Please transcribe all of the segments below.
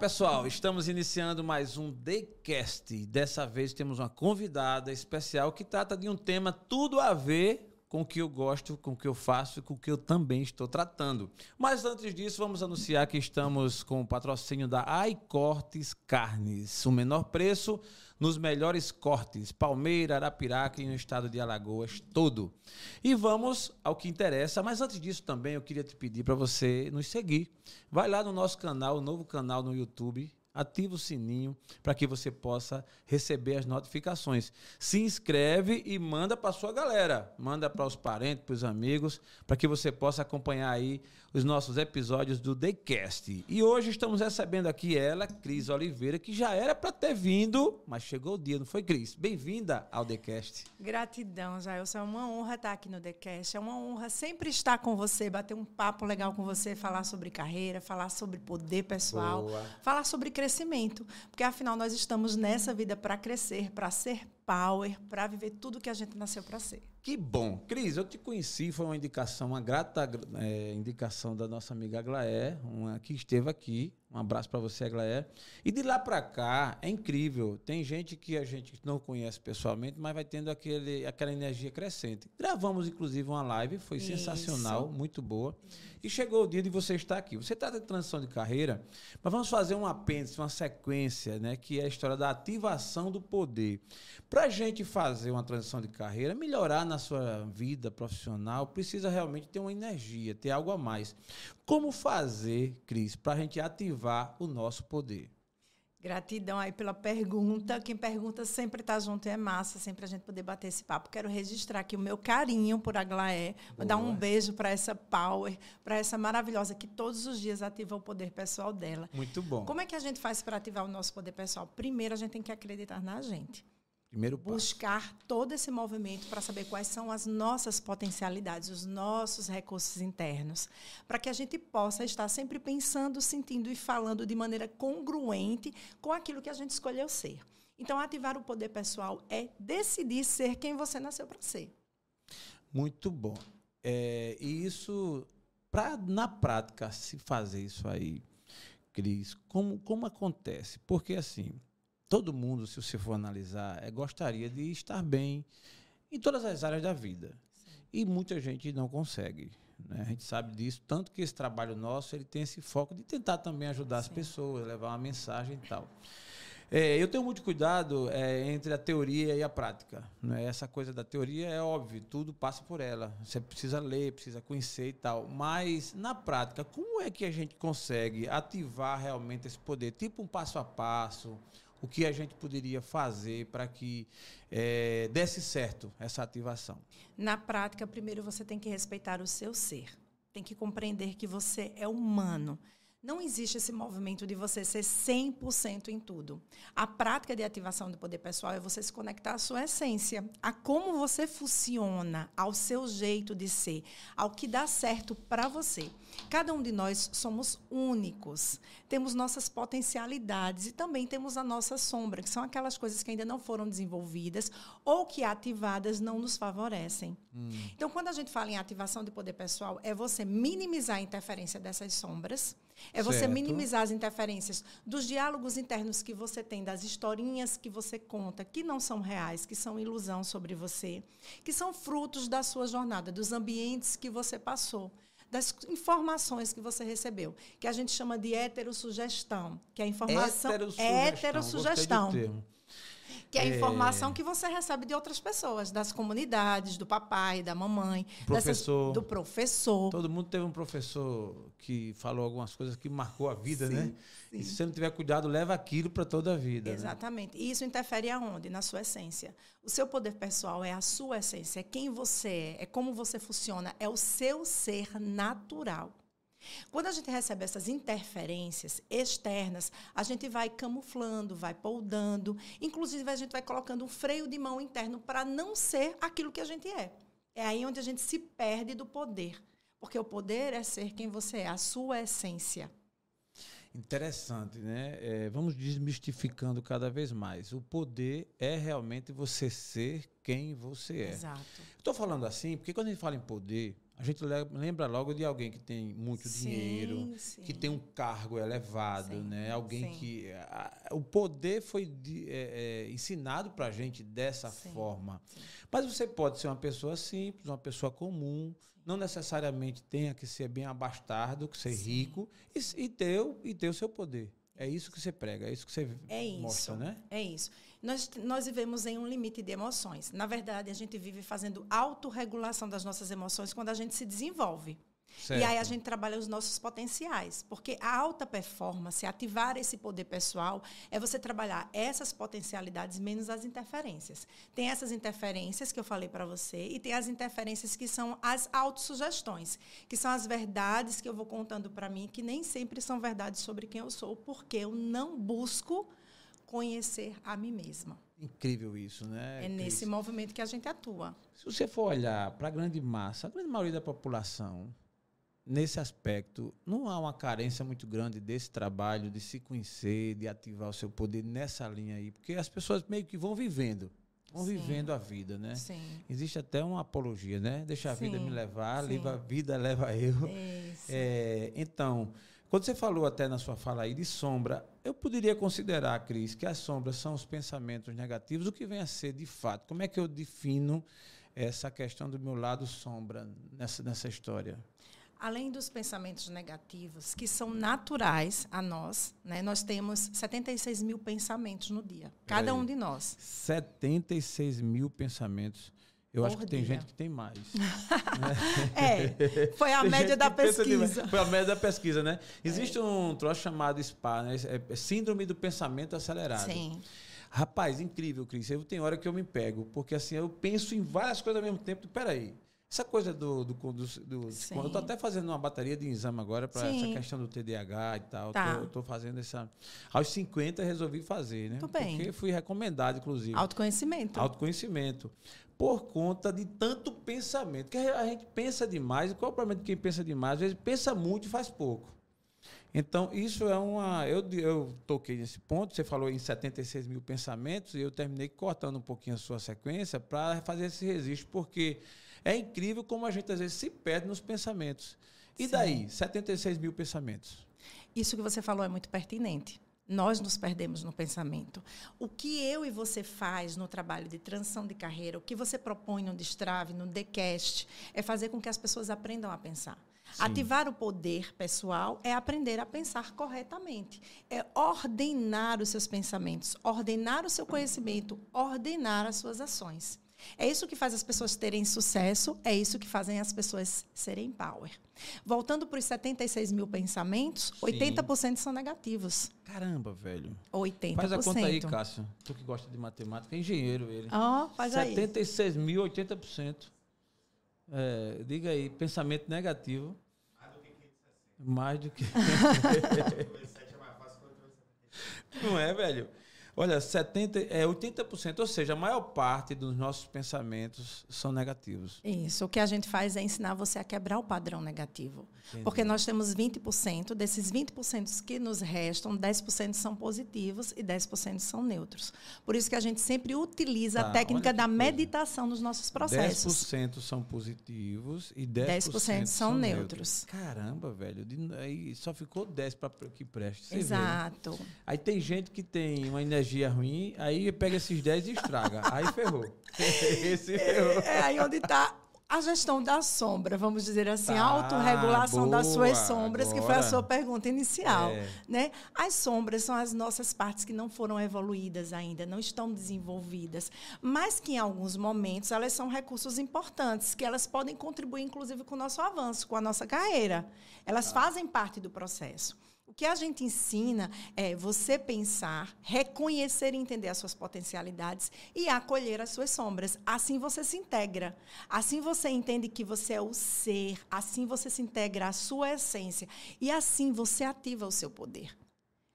pessoal, estamos iniciando mais um TheCast. Dessa vez temos uma convidada especial que trata de um tema tudo a ver com o que eu gosto, com o que eu faço e com o que eu também estou tratando. Mas antes disso, vamos anunciar que estamos com o patrocínio da iCortes Carnes. O menor preço nos melhores cortes, Palmeira, Arapiraca e no estado de Alagoas todo. E vamos ao que interessa, mas antes disso também eu queria te pedir para você nos seguir. Vai lá no nosso canal, o novo canal no YouTube, ativa o sininho para que você possa receber as notificações. Se inscreve e manda para sua galera, manda para os parentes, para os amigos, para que você possa acompanhar aí os nossos episódios do TheCast. E hoje estamos recebendo aqui ela, Cris Oliveira, que já era para ter vindo, mas chegou o dia, não foi, Cris? Bem-vinda ao TheCast. Gratidão, Jailson. É uma honra estar aqui no TheCast. É uma honra sempre estar com você, bater um papo legal com você, falar sobre carreira, falar sobre poder pessoal, Boa. falar sobre crescimento. Porque, afinal, nós estamos nessa vida para crescer, para ser power, para viver tudo que a gente nasceu para ser. Que bom. Cris, eu te conheci, foi uma indicação, uma grata é, indicação da nossa amiga Aglaé, uma que esteve aqui. Um abraço para você, Aglaé. E de lá para cá, é incrível. Tem gente que a gente não conhece pessoalmente, mas vai tendo aquele, aquela energia crescente. Gravamos, inclusive, uma live, foi Isso. sensacional, muito boa. E chegou o dia de você estar aqui. Você está de transição de carreira, mas vamos fazer um apêndice, uma sequência, né, que é a história da ativação do poder. Para a gente fazer uma transição de carreira, melhorar na sua vida profissional, precisa realmente ter uma energia, ter algo a mais. Como fazer, Cris, para a gente ativar o nosso poder? Gratidão aí pela pergunta. Quem pergunta sempre está junto e é massa, sempre a gente poder bater esse papo. Quero registrar aqui o meu carinho por Aglaé, dar um beijo para essa power, para essa maravilhosa que todos os dias ativa o poder pessoal dela. Muito bom. Como é que a gente faz para ativar o nosso poder pessoal? Primeiro, a gente tem que acreditar na gente. Primeiro passo. Buscar todo esse movimento para saber quais são as nossas potencialidades, os nossos recursos internos, para que a gente possa estar sempre pensando, sentindo e falando de maneira congruente com aquilo que a gente escolheu ser. Então, ativar o poder pessoal é decidir ser quem você nasceu para ser. Muito bom. É, e isso, para na prática se fazer isso aí, Cris, como, como acontece? Porque assim todo mundo, se você for analisar, é, gostaria de estar bem em todas as áreas da vida. Sim. E muita gente não consegue. Né? A gente sabe disso, tanto que esse trabalho nosso ele tem esse foco de tentar também ajudar Sim. as pessoas, levar uma mensagem e tal. É, eu tenho muito cuidado é, entre a teoria e a prática. Né? Essa coisa da teoria é óbvio, tudo passa por ela. Você precisa ler, precisa conhecer e tal. Mas, na prática, como é que a gente consegue ativar realmente esse poder? Tipo um passo a passo, o que a gente poderia fazer para que é, desse certo essa ativação? Na prática, primeiro você tem que respeitar o seu ser. Tem que compreender que você é humano. Não existe esse movimento de você ser 100% em tudo. A prática de ativação do poder pessoal é você se conectar à sua essência, a como você funciona, ao seu jeito de ser, ao que dá certo para você. Cada um de nós somos únicos, temos nossas potencialidades e também temos a nossa sombra, que são aquelas coisas que ainda não foram desenvolvidas ou que ativadas não nos favorecem. Hum. Então, quando a gente fala em ativação de poder pessoal, é você minimizar a interferência dessas sombras é você certo. minimizar as interferências dos diálogos internos que você tem, das historinhas que você conta, que não são reais, que são ilusão sobre você, que são frutos da sua jornada, dos ambientes que você passou das informações que você recebeu, que a gente chama de heterossugestão, que é a informação heterossugestão. heterossugestão que é a informação que você recebe de outras pessoas, das comunidades, do papai, da mamãe, professor, dessas, do professor. Todo mundo teve um professor que falou algumas coisas que marcou a vida, sim, né? Sim. E se você não tiver cuidado, leva aquilo para toda a vida. Né? Exatamente. Né? E isso interfere aonde? Na sua essência. O seu poder pessoal é a sua essência, é quem você é, é como você funciona, é o seu ser natural. Quando a gente recebe essas interferências externas, a gente vai camuflando, vai poldando, inclusive a gente vai colocando um freio de mão interno para não ser aquilo que a gente é. É aí onde a gente se perde do poder, porque o poder é ser quem você é, a sua essência. Interessante, né? É, vamos desmistificando cada vez mais. O poder é realmente você ser quem você é. Exato. Estou falando assim porque quando a gente fala em poder, a gente lembra logo de alguém que tem muito sim, dinheiro, sim. que tem um cargo elevado, sim, né? Alguém que a, o poder foi de, é, é, ensinado para a gente dessa forma. Mas você pode ser uma pessoa simples, uma pessoa comum, não necessariamente tenha que ser bem abastado, que ser rico e, e ter e ter o seu poder. É isso que você prega, é isso que você é mostra, isso, né? É isso. Nós, nós vivemos em um limite de emoções. Na verdade, a gente vive fazendo autorregulação das nossas emoções quando a gente se desenvolve. Certo. E aí a gente trabalha os nossos potenciais, porque a alta performance, ativar esse poder pessoal, é você trabalhar essas potencialidades menos as interferências. Tem essas interferências que eu falei para você e tem as interferências que são as autossugestões, que são as verdades que eu vou contando para mim, que nem sempre são verdades sobre quem eu sou, porque eu não busco conhecer a mim mesma. Incrível isso, né? É nesse movimento que a gente atua. Se você for olhar para a grande massa, a grande maioria da população, nesse aspecto, não há uma carência muito grande desse trabalho de se conhecer, de ativar o seu poder nessa linha aí, porque as pessoas meio que vão vivendo. Vão Sim. vivendo a vida, né? Sim. Existe até uma apologia, né? Deixa a Sim. vida me levar, leva a vida leva eu. É, então, quando você falou até na sua fala aí de sombra, eu poderia considerar, Cris, que as sombras são os pensamentos negativos. O que vem a ser de fato? Como é que eu defino essa questão do meu lado sombra nessa, nessa história? Além dos pensamentos negativos, que são naturais a nós, né, nós temos 76 mil pensamentos no dia, cada um de nós. 76 mil pensamentos. Eu acho que tem gente que tem mais. é, foi a média da pesquisa. Foi a média da pesquisa, né? Existe é. um troço chamado SPA, né? É Síndrome do Pensamento Acelerado. Sim. Rapaz, incrível, Cris. Eu tenho hora que eu me pego, porque assim, eu penso em várias coisas ao mesmo tempo. Peraí. Essa coisa do. do, do, do eu estou até fazendo uma bateria de exame agora para essa questão do TDAH e tal. Tá. Estou fazendo essa. Aos 50 resolvi fazer, né? Tudo bem. Porque fui recomendado, inclusive. Autoconhecimento. Autoconhecimento por conta de tanto pensamento. Que a gente pensa demais, e qual é o problema de quem pensa demais? Às vezes pensa muito e faz pouco. Então, isso é uma. Eu, eu toquei nesse ponto, você falou em 76 mil pensamentos, e eu terminei cortando um pouquinho a sua sequência para fazer esse registro, porque é incrível como a gente às vezes se perde nos pensamentos. E Sim. daí, 76 mil pensamentos? Isso que você falou é muito pertinente nós nos perdemos no pensamento. O que eu e você faz no trabalho de transição de carreira, o que você propõe no Destrave, no Decast, é fazer com que as pessoas aprendam a pensar. Sim. Ativar o poder pessoal é aprender a pensar corretamente. É ordenar os seus pensamentos, ordenar o seu conhecimento, ordenar as suas ações. É isso que faz as pessoas terem sucesso, é isso que fazem as pessoas serem power. Voltando para os 76 mil pensamentos, Sim. 80% são negativos. Caramba, velho. 80%. Faz a conta aí, Cássio. Tu que gosta de matemática, é engenheiro ele. Ó, oh, faz 76 aí. mil, 80%. É, diga aí, pensamento negativo. Mais do que 560. Mais do que. Não é, velho? Olha, 70, é 80%, ou seja, a maior parte dos nossos pensamentos são negativos. Isso. O que a gente faz é ensinar você a quebrar o padrão negativo. Entendi. Porque nós temos 20%, desses 20% que nos restam, 10% são positivos e 10% são neutros. Por isso que a gente sempre utiliza tá, a técnica da meditação nos nossos processos. 10% são positivos e 10%, 10 são, são neutros. neutros. Caramba, velho. Aí só ficou 10 para que preste. Exato. Vê, né? Aí tem gente que tem uma energia energia ruim, aí pega esses 10 e estraga. aí ferrou. Esse ferrou. É, é aí onde está a gestão da sombra, vamos dizer assim, tá, a autorregulação boa, das suas sombras, agora. que foi a sua pergunta inicial. É. Né? As sombras são as nossas partes que não foram evoluídas ainda, não estão desenvolvidas, mas que em alguns momentos elas são recursos importantes, que elas podem contribuir, inclusive, com o nosso avanço, com a nossa carreira. Elas tá. fazem parte do processo. Que a gente ensina é você pensar, reconhecer e entender as suas potencialidades e acolher as suas sombras. Assim você se integra. Assim você entende que você é o ser. Assim você se integra à sua essência. E assim você ativa o seu poder.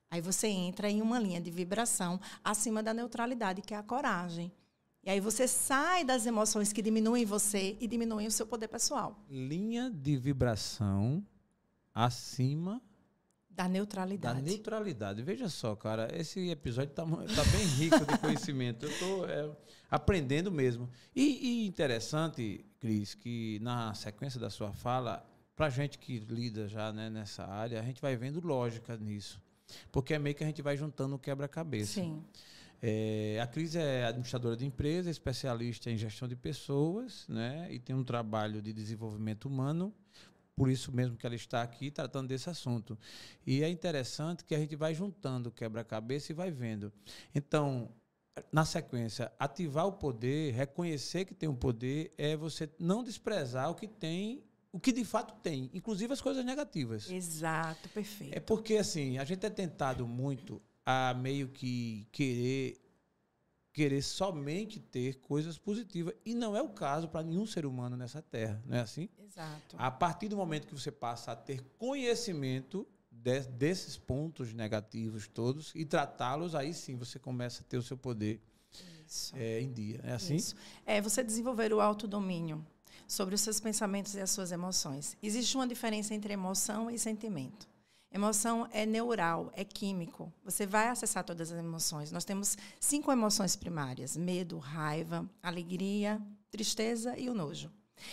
Aí você entra em uma linha de vibração acima da neutralidade, que é a coragem. E aí você sai das emoções que diminuem você e diminuem o seu poder pessoal. Linha de vibração acima da neutralidade. Da neutralidade. Veja só, cara, esse episódio está tá bem rico de conhecimento. Eu estou é, aprendendo mesmo. E, e, interessante, Cris, que na sequência da sua fala, para gente que lida já né, nessa área, a gente vai vendo lógica nisso. Porque é meio que a gente vai juntando o quebra-cabeça. Sim. É, a Cris é administradora de empresa, especialista em gestão de pessoas, né? E tem um trabalho de desenvolvimento humano. Por isso mesmo que ela está aqui tratando desse assunto. E é interessante que a gente vai juntando quebra-cabeça e vai vendo. Então, na sequência, ativar o poder, reconhecer que tem um poder, é você não desprezar o que tem o que de fato tem, inclusive as coisas negativas. Exato, perfeito. É porque assim, a gente é tentado muito a meio que querer querer somente ter coisas positivas e não é o caso para nenhum ser humano nessa terra, não é assim? Exato. A partir do momento que você passa a ter conhecimento de, desses pontos negativos todos e tratá-los, aí sim você começa a ter o seu poder é, em dia. É assim? Isso. É você desenvolver o autodomínio sobre os seus pensamentos e as suas emoções. Existe uma diferença entre emoção e sentimento. Emoção é neural, é químico. Você vai acessar todas as emoções. Nós temos cinco emoções primárias: medo, raiva, alegria, tristeza e o nojo.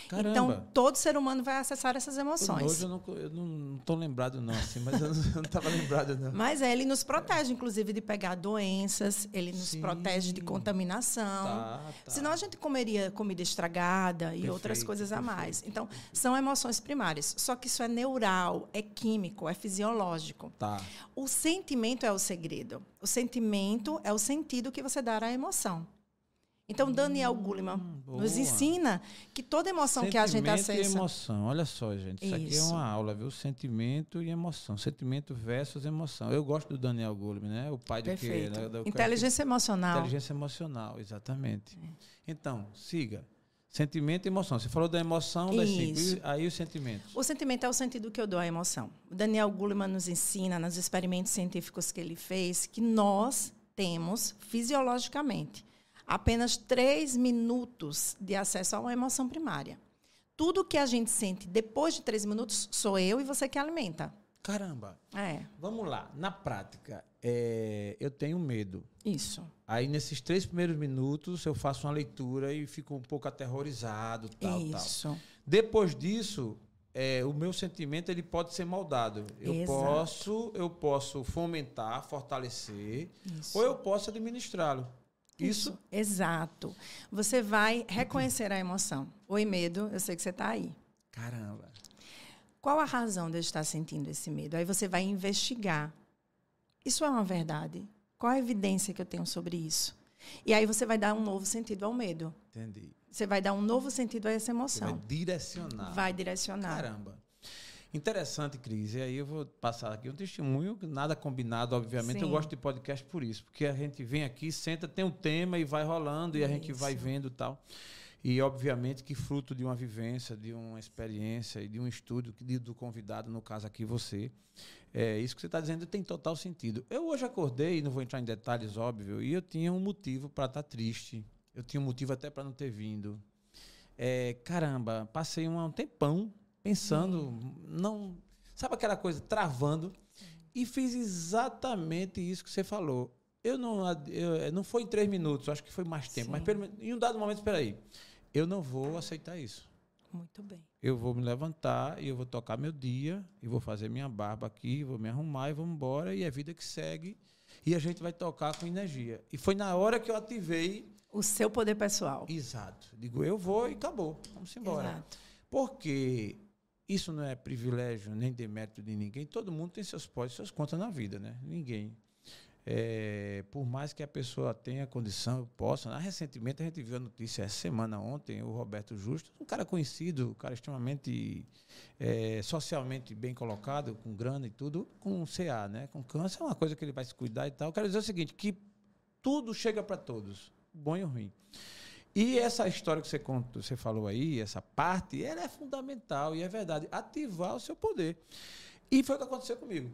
Caramba. Então, todo ser humano vai acessar essas emoções. Hoje eu não estou lembrado, não, assim, mas eu não estava lembrado, não. Mas é, ele nos protege, inclusive, de pegar doenças, ele nos Sim. protege de contaminação. Tá, tá. Senão a gente comeria comida estragada perfeito, e outras coisas a mais. Então, são emoções primárias. Só que isso é neural, é químico, é fisiológico. Tá. O sentimento é o segredo. O sentimento é o sentido que você dá à emoção. Então, Daniel Goleman hum, nos ensina que toda emoção Sentimento que a gente acessa... e emoção. Olha só, gente. Isso, isso, aqui é uma aula, viu? Sentimento e emoção. Sentimento versus emoção. Eu gosto do Daniel Goleman, né? O pai Perfeito. de quê? Né? Inteligência que... emocional. Inteligência emocional, exatamente. É. Então, siga. Sentimento e emoção. Você falou da emoção, Isso. aí o sentimento. O sentimento é o sentido que eu dou à emoção. O Daniel Goleman nos ensina, nos experimentos científicos que ele fez, que nós temos, fisiologicamente, apenas três minutos de acesso a uma emoção primária. Tudo que a gente sente depois de três minutos sou eu e você que alimenta. Caramba. É. Vamos lá. Na prática, é, eu tenho medo. Isso. Aí, nesses três primeiros minutos, eu faço uma leitura e fico um pouco aterrorizado, tal, Isso. tal. Depois disso, é, o meu sentimento ele pode ser moldado. Eu Exato. posso, eu posso fomentar, fortalecer, Isso. ou eu posso administrá-lo. Isso? Isso? Exato. Você vai reconhecer a emoção. Oi, medo, eu sei que você está aí. Caramba. Qual a razão de eu estar sentindo esse medo? Aí você vai investigar. Isso é uma verdade? Qual a evidência que eu tenho sobre isso? E aí você vai dar um novo sentido ao medo. Entendi. Você vai dar um novo sentido a essa emoção. Você vai direcionar. Vai direcionar. Caramba. Interessante, Cris. E aí eu vou passar aqui um testemunho, nada combinado, obviamente. Sim. Eu gosto de podcast por isso, porque a gente vem aqui, senta, tem um tema e vai rolando e a gente vai vendo tal. E, obviamente, que fruto de uma vivência, de uma experiência e de um estudo do convidado, no caso aqui você, é, isso que você está dizendo tem total sentido. Eu hoje acordei, não vou entrar em detalhes, óbvio, e eu tinha um motivo para estar tá triste. Eu tinha um motivo até para não ter vindo. É, caramba, passei um tempão pensando, não. Sabe aquela coisa, travando? E fiz exatamente isso que você falou. Eu não, eu, não foi em três minutos, acho que foi mais tempo, Sim. mas pelo, em um dado momento, espera aí, eu não vou aceitar isso. Muito bem. Eu vou me levantar e eu vou tocar meu dia, e vou fazer minha barba aqui, vou me arrumar e vou embora, e é vida que segue. E a gente vai tocar com energia. E foi na hora que eu ativei. O seu poder pessoal. Exato. Digo, eu vou e acabou. Vamos embora. Exato. Porque isso não é privilégio nem demérito de ninguém. Todo mundo tem seus pós e suas contas na vida, né? Ninguém. É, por mais que a pessoa tenha condição, possa. Né? Recentemente a gente viu a notícia essa semana ontem, o Roberto Justo, um cara conhecido, um cara extremamente é, socialmente bem colocado, com grana e tudo, com CA, né? Com câncer, é uma coisa que ele vai se cuidar e tal. Eu quero dizer o seguinte, que tudo chega para todos, bom e ruim. E essa história que você, conta, você falou aí, essa parte, ela é fundamental e é verdade. Ativar o seu poder. E foi o que aconteceu comigo.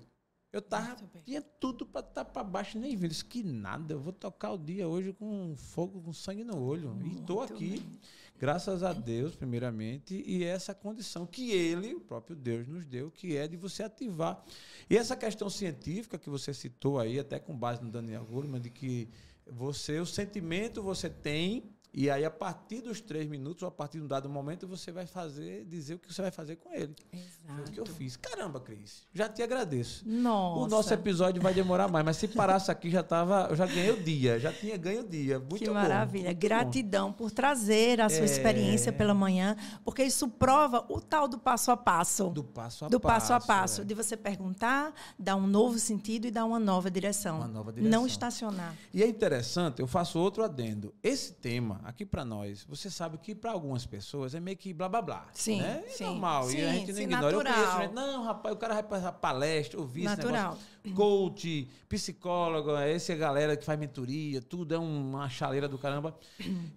Eu tava, tinha tudo para estar tá para baixo nem vi. Disse, que nada, eu vou tocar o dia hoje com fogo, com sangue no olho. Muito e estou aqui, bem. graças a Deus, primeiramente, e essa condição que Ele, o próprio Deus, nos deu, que é de você ativar. E essa questão científica que você citou aí, até com base no Daniel Goleman, de que você, o sentimento você tem E aí, a partir dos três minutos, ou a partir de um dado momento, você vai fazer, dizer o que você vai fazer com ele. Exato. Foi o que eu fiz. Caramba, Cris, já te agradeço. Nossa. O nosso episódio vai demorar mais, mas se parasse aqui, já tava, eu já ganhei o dia, já tinha ganho o dia. Muito que bom, maravilha. muito Gratidão por trazer a sua É. experiência pela manhã, porque isso prova o tal do passo a passo. bom. Do passo a do passo a passo. passo, é. de você perguntar, dar um novo sentido e dar uma nova direção. Uma nova direção. Não estacionar. E é interessante, eu faço outro adendo. Esse tema, aqui pra nós, você sabe que pra algumas pessoas é meio que blá blá blá. Sim, né? É sim, normal. e sim, a gente não sim, ignora. Eu natural. conheço gente, não, rapaz, o cara vai passar palestra, ouvir Natural. esse negócio. Coach, psicólogo, essa é a galera que faz mentoria, tudo é uma chaleira do caramba.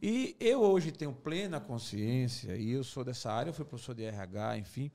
E eu hoje tenho plena consciência, e eu sou dessa área, eu fui professor de RH, enfim.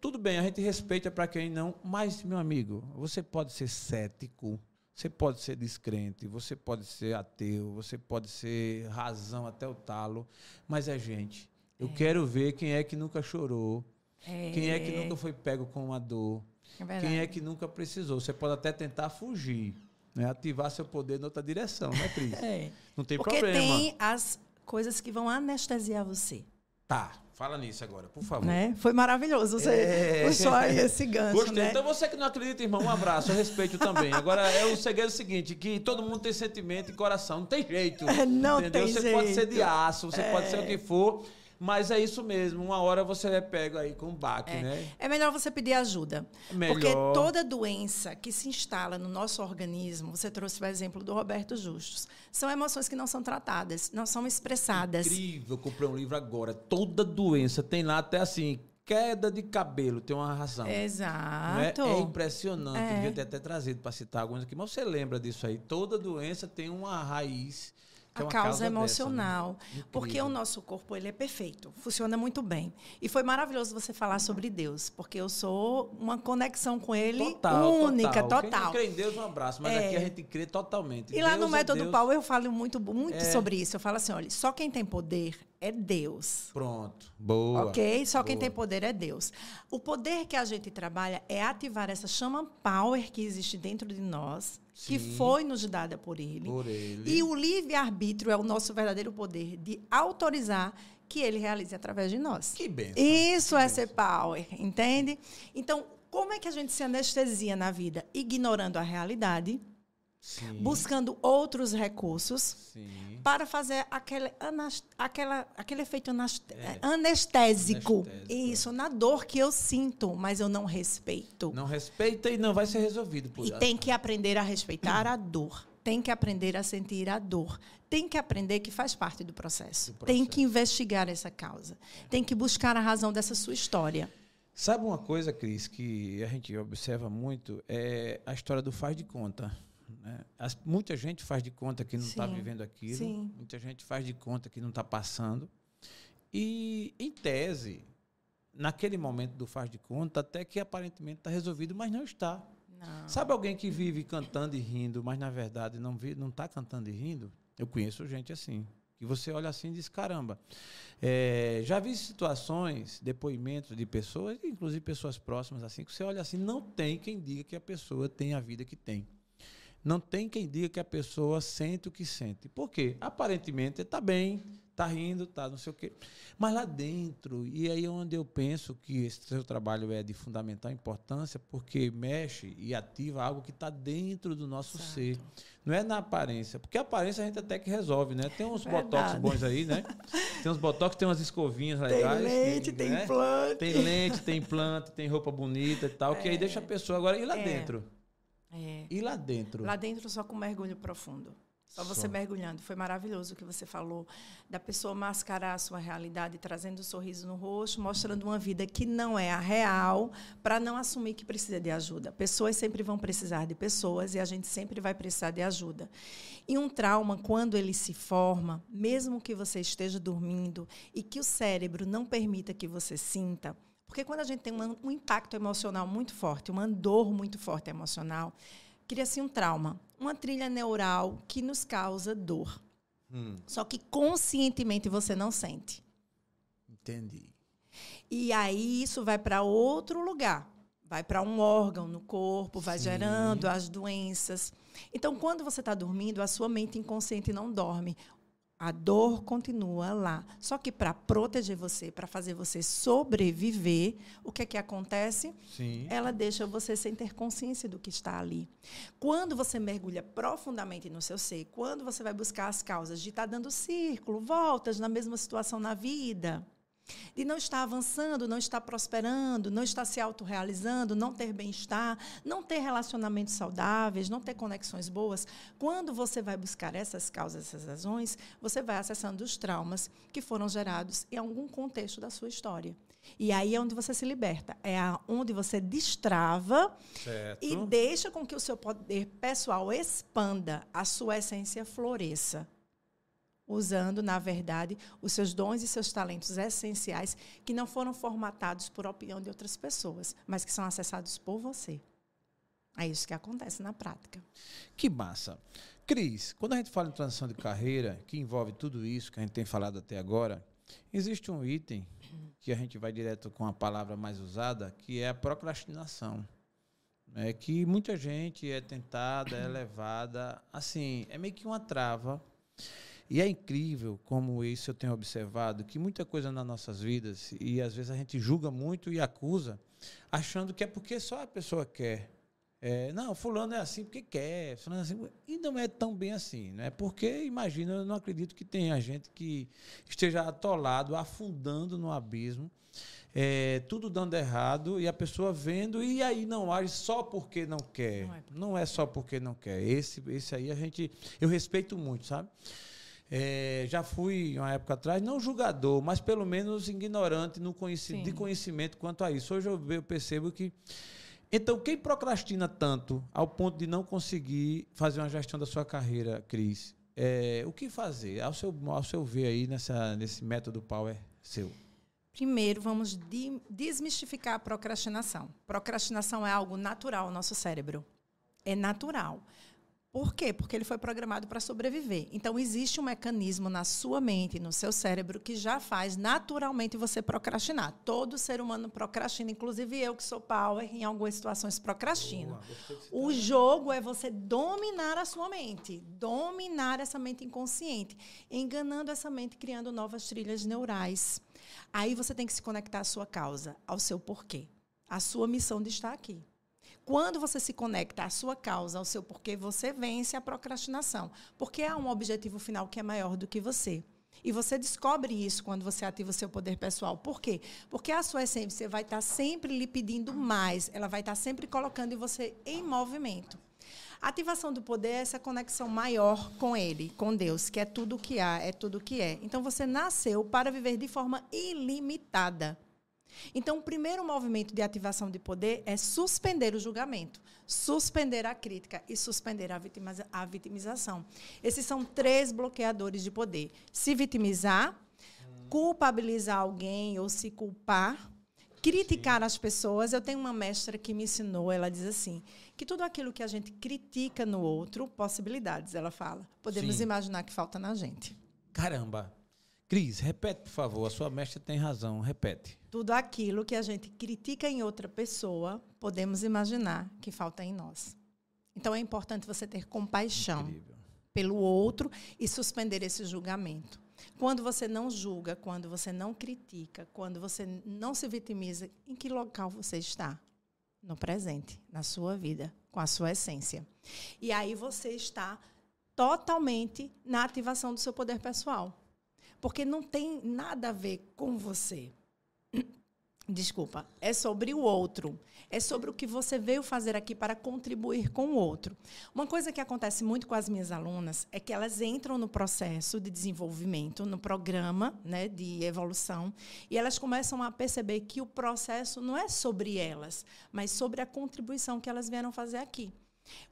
Tudo bem, a gente respeita para quem não, mas, meu amigo, você pode ser cético, você pode ser descrente, você pode ser ateu, você pode ser razão até o talo, mas é gente. Eu quero ver quem é que nunca chorou, quem é que nunca foi pego com uma dor, É quem é que nunca precisou. Você pode até tentar fugir, né? ativar seu poder em outra direção, né, Cris? É. Não tem Porque problema. tem as coisas que vão anestesiar você. Tá, fala nisso agora, por favor. Né? Foi maravilhoso você É. aí esse gancho, Gostei. né? Então você que não acredita, irmão, um abraço, eu respeito também. Agora é o segredo seguinte, que todo mundo tem sentimento e coração, não tem jeito. Não entendeu? tem você pode ser jeito. de aço, você pode ser o que for, mas é isso mesmo, uma hora você é pego aí com um baque, né? É melhor você pedir ajuda. Melhor. Porque toda doença que se instala no nosso organismo, você trouxe o exemplo do Roberto Justus, são emoções que não são tratadas, não são expressadas. Incrível, eu comprei um livro agora. Toda doença tem lá até assim, queda de cabelo, tem uma razão. é? Exato. É impressionante. É. Devia ter até trazido para citar algumas aqui, mas você lembra disso aí? Toda doença tem uma raiz. É a uma causa, dessa, né? emocional. Porque o nosso corpo ele é perfeito, funciona muito bem. E foi maravilhoso você falar sobre Deus, porque eu sou uma conexão com ele Total, única, total. total. Quem não crê em Deus, um abraço. Mas É. aqui a gente crê totalmente. E lá Deus no é Método Deus. Paulo eu falo muito, muito É. sobre isso. Eu falo assim, olha, só quem tem poder é Deus. Pronto. Boa. Ok? Só quem Boa. tem poder é Deus. O poder que a gente trabalha é ativar essa chama power que existe dentro de nós, que Sim. foi nos dada por ele. Por ele. E o livre-arbítrio é o nosso verdadeiro poder de autorizar que ele realize através de nós. Que benção. Isso é ser power, entende? Então, como é que a gente se anestesia na vida? Ignorando a realidade, Sim. buscando outros recursos Sim. para fazer aquele, aquela, aquele efeito anas- É. anestésico. Anestésico, Isso, na dor que eu sinto, mas eu não respeito. Não respeita e não vai ser resolvido por E ela. tem que aprender a respeitar a dor. Tem que aprender a sentir a dor. Tem que aprender que faz parte do processo. Do Tem processo. que investigar essa causa. Tem que buscar a razão dessa sua história. Sabe uma coisa, Cris, que a gente observa muito? É a história do faz de conta. Né? As- muita gente faz de conta que não está vivendo aquilo. sim. Muita gente faz de conta que não está passando. E, em tese, naquele momento do faz de conta, até que aparentemente está resolvido, mas não está. Não. Sabe alguém que vive cantando e rindo, mas na verdade não está cantando e rindo? Eu conheço gente assim. Que você olha assim e diz, caramba. É, já vi situações, depoimentos de pessoas, inclusive pessoas próximas, assim, que você olha assim, não tem quem diga que a pessoa tem a vida que tem. Não tem quem diga que a pessoa sente o que sente. Por quê? Aparentemente está bem, está rindo, está não sei o quê. Mas lá dentro, e aí é onde eu penso que esse seu trabalho é de fundamental importância, porque mexe e ativa algo que está dentro do nosso Exato. ser. Não é na aparência. Porque a aparência a gente até que resolve, né? Tem uns Verdade. botox bons aí, né? Tem uns botox, tem umas escovinhas Tem legais. leite, que, tem né? implante. Tem lente, tem implante, tem roupa bonita e tal, que aí deixa a pessoa agora ir lá É. dentro. É. Ir lá dentro. Lá dentro só com mergulho profundo. Só você Só. mergulhando. Foi maravilhoso o que você falou da pessoa mascarar a sua realidade, trazendo um sorriso no rosto, mostrando uma vida que não é a real, para não assumir que precisa de ajuda. Pessoas sempre vão precisar de pessoas e a gente sempre vai precisar de ajuda. E um trauma, quando ele se forma, mesmo que você esteja dormindo e que o cérebro não permita que você sinta, porque quando a gente tem uma- um impacto emocional muito forte, uma dor muito forte emocional, cria-se um trauma, uma trilha neural que nos causa dor. Hum, Só que conscientemente você não sente. entendi. E aí isso vai para outro lugar. Vai para um órgão no corpo, vai Sim. gerando as doenças. Então, quando você está dormindo, a sua mente inconsciente não dorme. A dor continua lá. Só que para proteger você, para fazer você sobreviver, o que é que acontece? Sim. Ela deixa você sem ter consciência do que está ali. Quando você mergulha profundamente no seu ser, quando você vai buscar as causas de estar tá dando círculo, voltas na mesma situação na vida, de não estar avançando, não estar prosperando, não estar se autorrealizando, não ter bem-estar, não ter relacionamentos saudáveis, não ter conexões boas. Quando você vai buscar essas causas, essas razões, você vai acessando os traumas que foram gerados em algum contexto da sua história. E aí é onde você se liberta, é onde você destrava certo. e deixa com que o seu poder pessoal expanda, a sua essência floresça usando, na verdade, os seus dons e seus talentos essenciais que não foram formatados por opinião de outras pessoas, mas que são acessados por você. É isso que acontece na prática. Que massa. Cris, quando a gente fala em transição de carreira, que envolve tudo isso que a gente tem falado até agora, existe um item que a gente vai direto com a palavra mais usada, que é a procrastinação. É que muita gente é tentada, é levada, assim, é meio que uma trava e é incrível como isso eu tenho observado, que muita coisa nas nossas vidas, e às vezes a gente julga muito e acusa, achando que é porque só a pessoa quer. É, não, fulano é assim porque quer, fulano é assim, e não é tão bem assim, né? Porque, imagina, eu não acredito que tenha gente que esteja atolado, afundando no abismo, é, tudo dando errado, e a pessoa vendo, e aí não age só porque não quer. Não é, não é só porque não quer. Esse, esse aí a gente, eu respeito muito, sabe? É, já fui, uma época atrás, não julgador, mas pelo menos ignorante no conheci de conhecimento quanto a isso. Hoje eu, eu percebo que. Então, quem procrastina tanto ao ponto de não conseguir fazer uma gestão da sua carreira, Cris, é, o que fazer? Ao seu, ao seu ver aí nessa, nesse método Power seu. Primeiro, vamos de, desmistificar a procrastinação. Procrastinação é algo natural ao nosso cérebro. É natural. Por quê? Porque ele foi programado para sobreviver. Então, existe um mecanismo na sua mente, no seu cérebro, que já faz naturalmente você procrastinar. Todo ser humano procrastina, inclusive eu, que sou power, em algumas situações procrastino. O jogo é você dominar a sua mente, dominar essa mente inconsciente, enganando essa mente, criando novas trilhas neurais. Aí você tem que se conectar à sua causa, ao seu porquê, à sua missão de estar aqui. Quando você se conecta à sua causa, ao seu porquê, você vence a procrastinação. Porque há um objetivo final que é maior do que você. E você descobre isso quando você ativa o seu poder pessoal. Por quê? Porque a sua essência vai estar sempre lhe pedindo mais, ela vai estar sempre colocando você em movimento. A ativação do poder é essa conexão maior com ele, com Deus, que é tudo o que há, é tudo o que é. Então você nasceu para viver de forma ilimitada. Então, o primeiro movimento de ativação de poder é suspender o julgamento, suspender a crítica e suspender a, vitimiza a vitimização. Esses são três bloqueadores de poder: se vitimizar, culpabilizar alguém ou se culpar, criticar Sim. as pessoas. Eu tenho uma mestra que me ensinou, ela diz assim, que tudo aquilo que a gente critica no outro, possibilidades, ela fala, podemos Sim. imaginar que falta na gente. Caramba. Cris, repete, por favor. A sua mestra tem razão. Repete. Tudo aquilo que a gente critica em outra pessoa, podemos imaginar que falta em nós. Então é importante você ter compaixão Incrível. pelo outro e suspender esse julgamento. Quando você não julga, quando você não critica, quando você não se vitimiza, em que local você está? No presente, na sua vida, com a sua essência. E aí você está totalmente na ativação do seu poder pessoal porque não tem nada a ver com você. Desculpa, é sobre o outro. É sobre o que você veio fazer aqui para contribuir com o outro. Uma coisa que acontece muito com as minhas alunas é que elas entram no processo de desenvolvimento, no programa né, de evolução, e elas começam a perceber que o processo não é sobre elas, mas sobre a contribuição que elas vieram fazer aqui.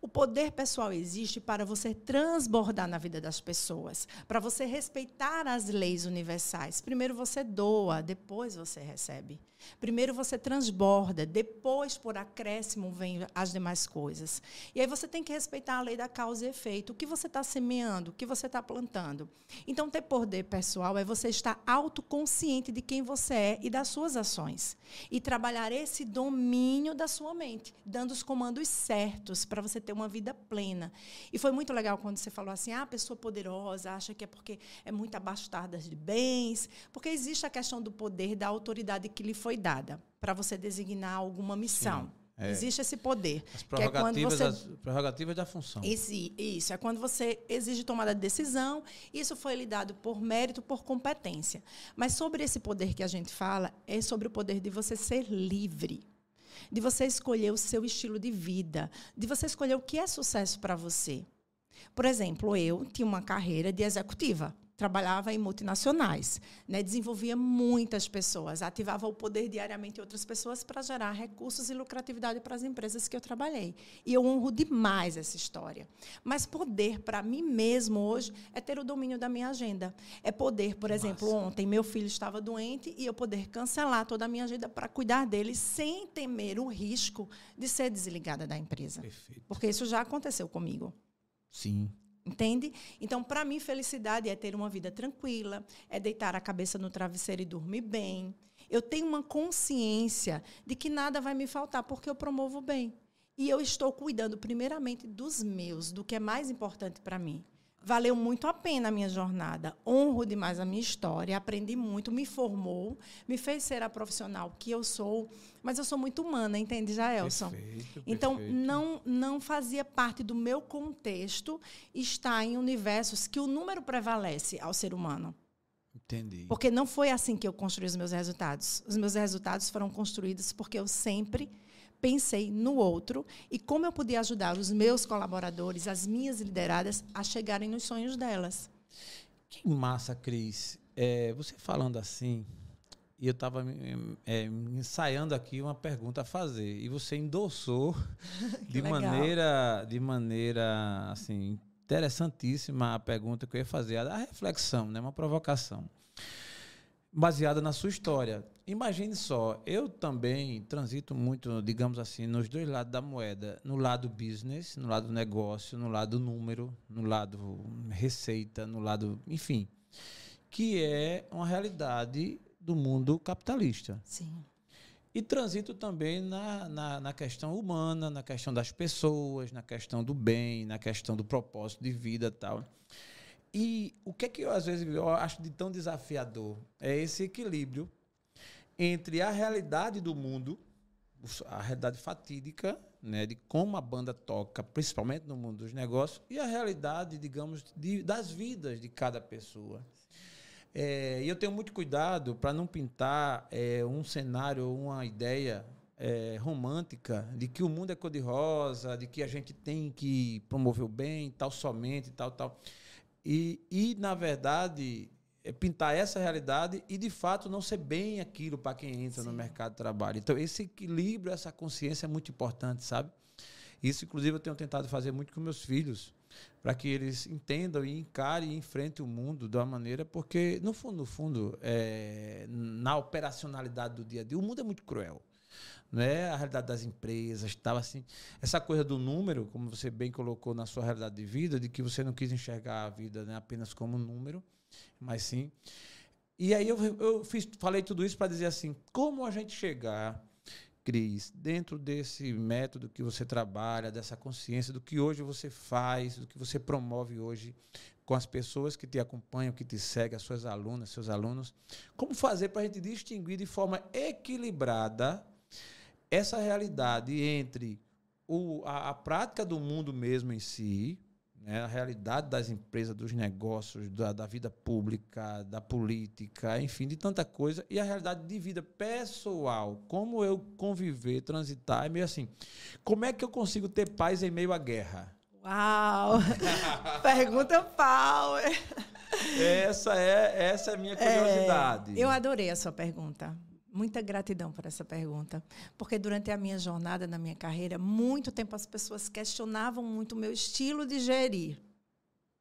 O poder pessoal existe para você transbordar na vida das pessoas, para você respeitar as leis universais. Primeiro você doa, depois você recebe. Primeiro você transborda, depois, por acréscimo, vem as demais coisas. E aí você tem que respeitar a lei da causa e efeito. O que você está semeando, o que você está plantando. Então, ter poder pessoal é você estar autoconsciente de quem você é e das suas ações. E trabalhar esse domínio da sua mente, dando os comandos certos para você ter uma vida plena. E foi muito legal quando você falou assim: ah, a pessoa poderosa acha que é porque é muito abastada de bens. Porque existe a questão do poder, da autoridade que lhe foi dada para você designar alguma missão. Sim. É. Existe esse poder. As prerrogativas, é você... prerrogativas da função. Esse, isso, é quando você exige tomada de decisão. Isso foi lhe dado por mérito, por competência. Mas sobre esse poder que a gente fala, é sobre o poder de você ser livre. De você escolher o seu estilo de vida. De você escolher o que é sucesso para você. Por exemplo, eu tinha uma carreira de executiva trabalhava em multinacionais, né? desenvolvia muitas pessoas, ativava o poder diariamente em outras pessoas para gerar recursos e lucratividade para as empresas que eu trabalhei. E eu honro demais essa história. Mas poder para mim mesmo hoje é ter o domínio da minha agenda. É poder, por exemplo, ontem meu filho estava doente e eu poder cancelar toda a minha agenda para cuidar dele sem temer o risco de ser desligada da empresa. Perfeito. Porque isso já aconteceu comigo. Sim. Entende? Então, para mim, felicidade é ter uma vida tranquila, é deitar a cabeça no travesseiro e dormir bem. Eu tenho uma consciência de que nada vai me faltar, porque eu promovo bem. E eu estou cuidando, primeiramente, dos meus, do que é mais importante para mim. Valeu muito a pena a minha jornada. Honro demais a minha história, aprendi muito, me formou, me fez ser a profissional que eu sou, mas eu sou muito humana, entende, Jaelson? Perfeito, então, perfeito. não não fazia parte do meu contexto estar em universos que o número prevalece ao ser humano. Entendi. Porque não foi assim que eu construí os meus resultados. Os meus resultados foram construídos porque eu sempre pensei no outro e como eu podia ajudar os meus colaboradores, as minhas lideradas, a chegarem nos sonhos delas. Que massa, Cris. É, você falando assim, e eu estava é, ensaiando aqui uma pergunta a fazer e você endossou de legal. maneira de maneira assim interessantíssima a pergunta que eu ia fazer a reflexão né uma provocação baseada na sua história Imagine só, eu também transito muito, digamos assim, nos dois lados da moeda, no lado business, no lado negócio, no lado número, no lado receita, no lado, enfim, que é uma realidade do mundo capitalista. Sim. E transito também na, na, na, questão humana, na questão das pessoas, na questão do bem, na questão do propósito de vida tal. E o que é que eu, às vezes, eu acho de tão desafiador? É esse equilíbrio entre a realidade do mundo, a realidade fatídica, né, de como a banda toca, principalmente no mundo dos negócios, e a realidade, digamos, de, das vidas de cada pessoa. É, e eu tenho muito cuidado para não pintar é, um cenário, uma ideia é, romântica de que o mundo é cor-de-rosa, de que a gente tem que promover o bem, tal somente, tal, tal. E, e na verdade, é pintar essa realidade e, de fato, não ser bem aquilo para quem entra Sim. no mercado de trabalho. Então, esse equilíbrio, essa consciência é muito importante, sabe? Isso, inclusive, eu tenho tentado fazer muito com meus filhos, para que eles entendam e encarem e enfrentem o mundo de uma maneira, porque, no fundo, no fundo, é, na operacionalidade do dia a dia, o mundo é muito cruel. Não é a realidade das empresas, tal, assim. Essa coisa do número, como você bem colocou na sua realidade de vida, de que você não quis enxergar a vida né, apenas como número, mas sim. E aí eu, eu fiz, falei tudo isso para dizer assim, como a gente chegar, Cris, dentro desse método que você trabalha, dessa consciência do que hoje você faz, do que você promove hoje com as pessoas que te acompanham, que te seguem, as suas alunas, seus alunos, como fazer para a gente distinguir de forma equilibrada essa realidade entre o, a, a prática do mundo mesmo em si, né, a realidade das empresas, dos negócios, da, da, vida pública, da política, enfim, de tanta coisa, e a realidade de vida pessoal, como eu conviver, transitar, é meio assim, como é que eu consigo ter paz em meio à guerra? Uau! Pergunta power! Essa é, essa é a minha curiosidade. É, eu adorei a sua pergunta. Muita gratidão por essa pergunta, porque durante a minha jornada na minha carreira, muito tempo as pessoas questionavam muito o meu estilo de gerir,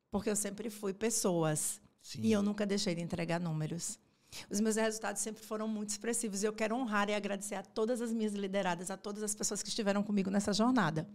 porque eu sempre fui pessoas Sim. e eu nunca deixei de entregar números. Os meus resultados sempre foram muito expressivos e eu quero honrar e agradecer a todas as minhas lideradas, a todas as pessoas que estiveram comigo nessa jornada.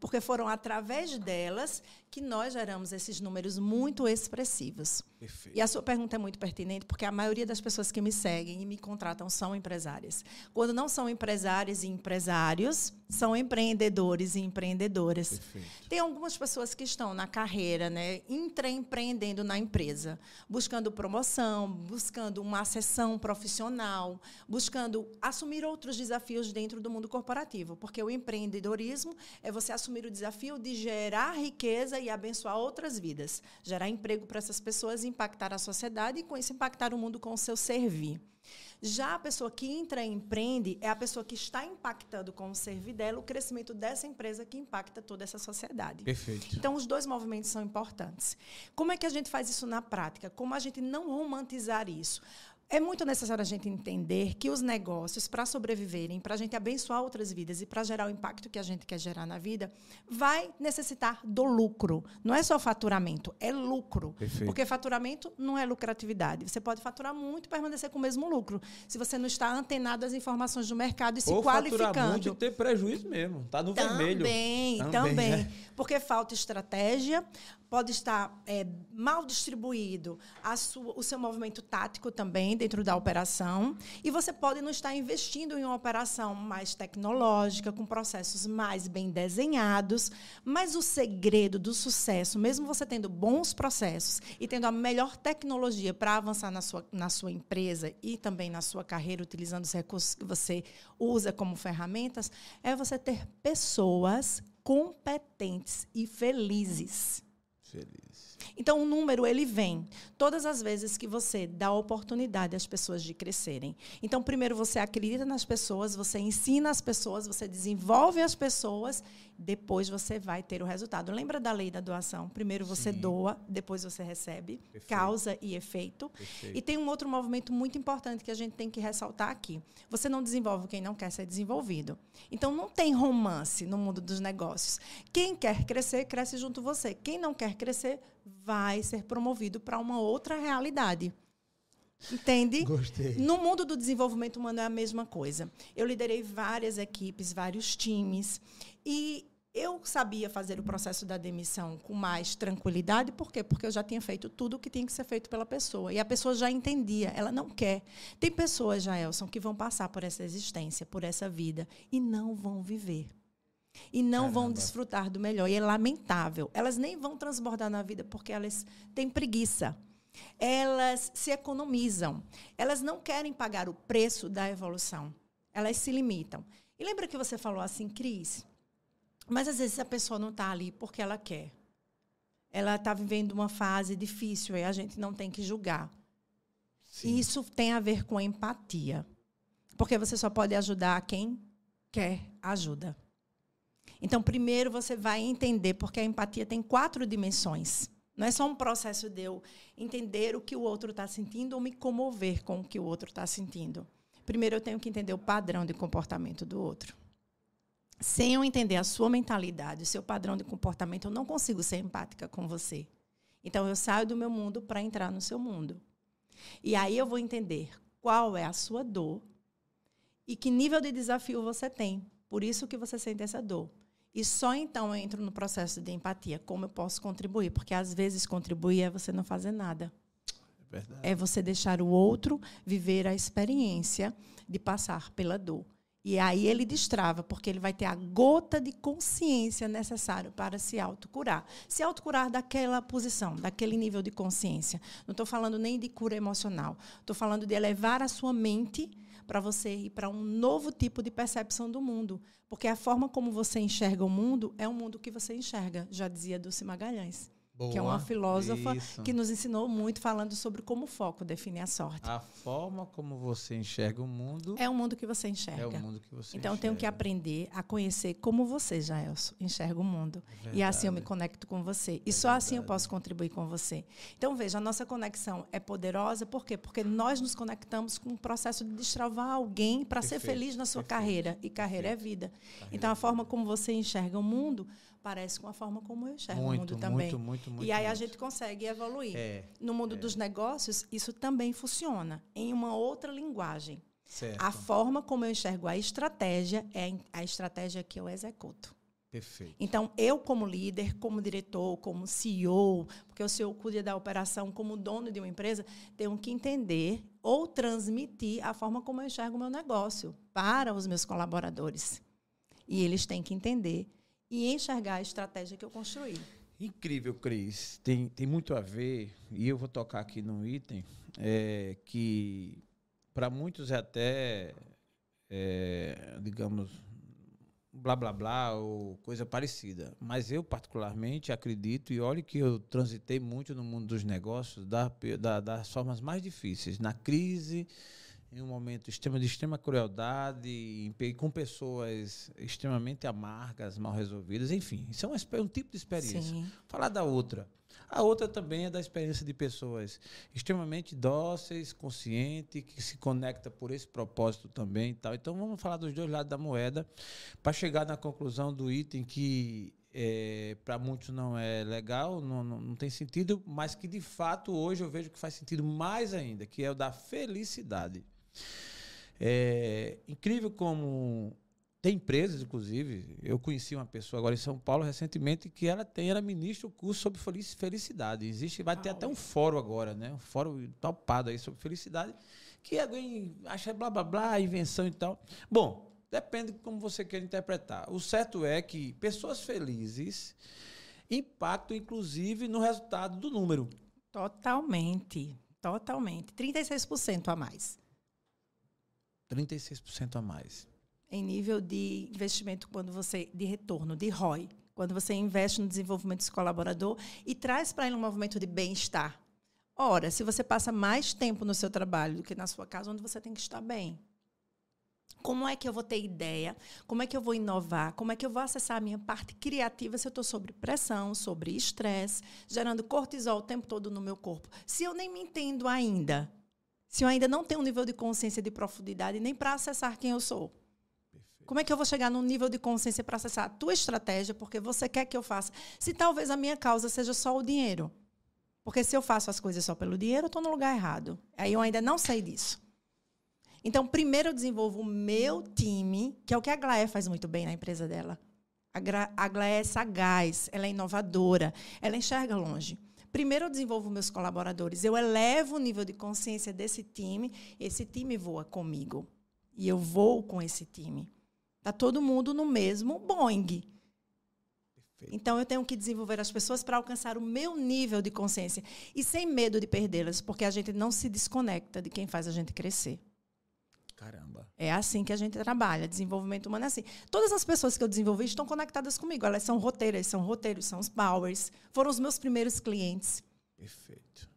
Porque foram através delas que nós geramos esses números muito expressivos. Perfeito. E a sua pergunta é muito pertinente, porque a maioria das pessoas que me seguem e me contratam são empresárias. Quando não são empresárias e empresários, são empreendedores e empreendedoras. Perfeito. Tem algumas pessoas que estão na carreira, né, intraempreendendo na empresa, buscando promoção, buscando uma acessão profissional, buscando assumir outros desafios dentro do mundo corporativo, porque o empreendedorismo é você assumir o desafio de gerar riqueza e abençoar outras vidas, gerar emprego para essas pessoas, impactar a sociedade e com isso impactar o mundo com o seu servir. Já a pessoa que entra e empreende é a pessoa que está impactando com o servir dela o crescimento dessa empresa que impacta toda essa sociedade. Perfeito. Então, os dois movimentos são importantes. Como é que a gente faz isso na prática? Como a gente não romantizar isso? É muito necessário a gente entender que os negócios, para sobreviverem, para a gente abençoar outras vidas e para gerar o impacto que a gente quer gerar na vida, vai necessitar do lucro. Não é só faturamento, é lucro. Perfeito. Porque faturamento não é lucratividade. Você pode faturar muito e permanecer com o mesmo lucro, se você não está antenado às informações do mercado e se Ou faturar qualificando. muito e ter prejuízo mesmo. Tá no vermelho. Também, Também, também. né? Porque falta estratégia, pode estar é, mal distribuído sua- o seu movimento tático também dentro da operação. E você pode não estar investindo em uma operação mais tecnológica, com processos mais bem desenhados. Mas o segredo do sucesso, mesmo você tendo bons processos e tendo a melhor tecnologia para avançar na sua, na sua empresa e também na sua carreira, utilizando os recursos que você usa como ferramentas, é você ter pessoas competentes e felizes. Feliz. Então, o número, ele vem todas as vezes que você dá oportunidade às pessoas de crescerem. Então, primeiro você acredita nas pessoas, você ensina as pessoas, você desenvolve as pessoas, depois você vai ter o resultado. Lembra da lei da doação? Primeiro você Sim. doa, depois você recebe. Perfeito. Causa e efeito. Perfeito. E tem um outro movimento muito importante que a gente tem que ressaltar aqui. Você não desenvolve quem não quer ser desenvolvido. Então não tem romance no mundo dos negócios. Quem quer crescer, cresce junto você. Quem não quer crescer, vai ser promovido para uma outra realidade. Entende? Gostei. No mundo do desenvolvimento humano é a mesma coisa. Eu liderei várias equipes, vários times e eu sabia fazer o processo da demissão com mais tranquilidade, por quê? Porque eu já tinha feito tudo o que tinha que ser feito pela pessoa. E a pessoa já entendia, ela não quer. Tem pessoas, Jaelson, que vão passar por essa existência, por essa vida, e não vão viver. E não vão Caramba. desfrutar do melhor. E é lamentável. Elas nem vão transbordar na vida porque elas têm preguiça. Elas se economizam. Elas não querem pagar o preço da evolução. Elas se limitam. E lembra que você falou assim, Cris? Mas às vezes a pessoa não está ali porque ela quer. Ela está vivendo uma fase difícil e a gente não tem que julgar. Sim. E isso tem a ver com empatia. Porque você só pode ajudar quem quer ajuda. Então, primeiro você vai entender, porque a empatia tem quatro dimensões. Não é só um processo de eu entender o que o outro está sentindo ou me comover com o que o outro está sentindo. Primeiro, eu tenho que entender o padrão de comportamento do outro. Sem eu entender a sua mentalidade, o seu padrão de comportamento, eu não consigo ser empática com você. Então, eu saio do meu mundo para entrar no seu mundo. E aí eu vou entender qual é a sua dor e que nível de desafio você tem. Por isso que você sente essa dor. E só então eu entro no processo de empatia. Como eu posso contribuir? Porque às vezes contribuir é você não fazer nada. É verdade. É você deixar o outro viver a experiência de passar pela dor. E aí ele destrava, porque ele vai ter a gota de consciência necessária para se autocurar. Se autocurar daquela posição, daquele nível de consciência. Não estou falando nem de cura emocional. Estou falando de elevar a sua mente para você ir para um novo tipo de percepção do mundo. Porque a forma como você enxerga o mundo é o mundo que você enxerga, já dizia Dulce Magalhães que é uma Boa. filósofa Isso. que nos ensinou muito falando sobre como o foco define a sorte. A forma como você enxerga o mundo É o mundo que você enxerga. é o mundo que você Então eu tenho que enxerga. aprender a conhecer como você, Jaelson, enxerga o mundo. É E assim eu me verdade. conecto com você. E É só assim eu verdade. posso contribuir com você. Então veja, a nossa conexão é poderosa, por quê? Porque nós nos conectamos com um processo de destravar alguém para ser Perfeito, feliz na sua perfeito, carreira. E carreira é vida. Carreira Então a é forma como você enxerga o mundo parece com a forma como eu enxergo o muito, mundo também. muito, muito, muito. e aí a muito. gente consegue evoluir. É, No mundo dos negócios, isso também funciona em uma outra linguagem. certo. A forma como eu enxergo a estratégia é a estratégia que eu executo. Perfeito. Então, eu, como líder, como diretor, como CEO, porque o CEO cuida da operação, como dono de uma empresa, tenho que entender ou transmitir a forma como eu enxergo o meu negócio para os meus colaboradores. E eles têm que entender e enxergar a estratégia que eu construí. Incrível, Cris. Tem, tem muito a ver, e eu vou tocar aqui num item é, que para muitos é até, é, digamos, blá blá blá ou coisa parecida. Mas eu, particularmente, acredito, e olhe que eu transitei muito no mundo dos negócios da, da, das formas mais difíceis. Na crise, em um momento extremo, de extrema crueldade, com pessoas extremamente amargas, mal resolvidas, enfim. Isso é um, um tipo de experiência. Sim. Falar da outra. A outra também é da experiência de pessoas extremamente dóceis, conscientes, que se conecta por esse propósito também e tal. Então vamos falar dos dois lados da moeda para chegar na conclusão do item que é, para muitos não é legal, não, não, não, tem sentido, mas que de fato hoje eu vejo que faz sentido mais ainda, que é o da felicidade. É incrível como tem empresas, inclusive, eu conheci uma pessoa agora em São Paulo recentemente que ela tem, ela ministra o curso sobre felicidade. Existe, vai ter até um fórum agora, né? Um fórum topado aí sobre felicidade, que alguém acha blá blá blá, invenção e tal. Bom, depende de como você quer interpretar. O certo é que pessoas felizes impactam, inclusive, no resultado do número. Totalmente, totalmente. 36% a mais. 36% a mais em nível de investimento quando você de retorno, de ROI, quando você investe no desenvolvimento desse colaborador e traz para ele um movimento de bem-estar. Ora, se você passa mais tempo no seu trabalho do que na sua casa, onde você tem que estar bem. Como é que eu vou ter ideia? Como é que eu vou inovar? Como é que eu vou acessar a minha parte criativa se eu estou sob pressão, sobre estresse, gerando cortisol o tempo todo no meu corpo? Se eu nem me entendo ainda, se eu ainda não tenho um nível de consciência de profundidade nem para acessar quem eu sou. Como é que eu vou chegar num nível de consciência para acessar a tua estratégia, porque você quer que eu faça? Se talvez a minha causa seja só o dinheiro. Porque se eu faço as coisas só pelo dinheiro, eu estou no lugar errado. Aí eu ainda não sei disso. Então, primeiro eu desenvolvo o meu time, que é o que a Glaé faz muito bem na empresa dela. A Glaé é sagaz, ela é inovadora, ela enxerga longe. Primeiro eu desenvolvo meus colaboradores, eu elevo o nível de consciência desse time, esse time voa comigo. E eu vou com esse time. Está todo mundo no mesmo Boeing. Perfeito. Então eu tenho que desenvolver as pessoas para alcançar o meu nível de consciência e sem medo de perdê-las, porque a gente não se desconecta de quem faz a gente crescer. Caramba. É assim que a gente trabalha. Desenvolvimento humano é assim. Todas as pessoas que eu desenvolvi estão conectadas comigo. Elas são roteiras, são roteiros, são os powers. Foram os meus primeiros clientes. Perfeito.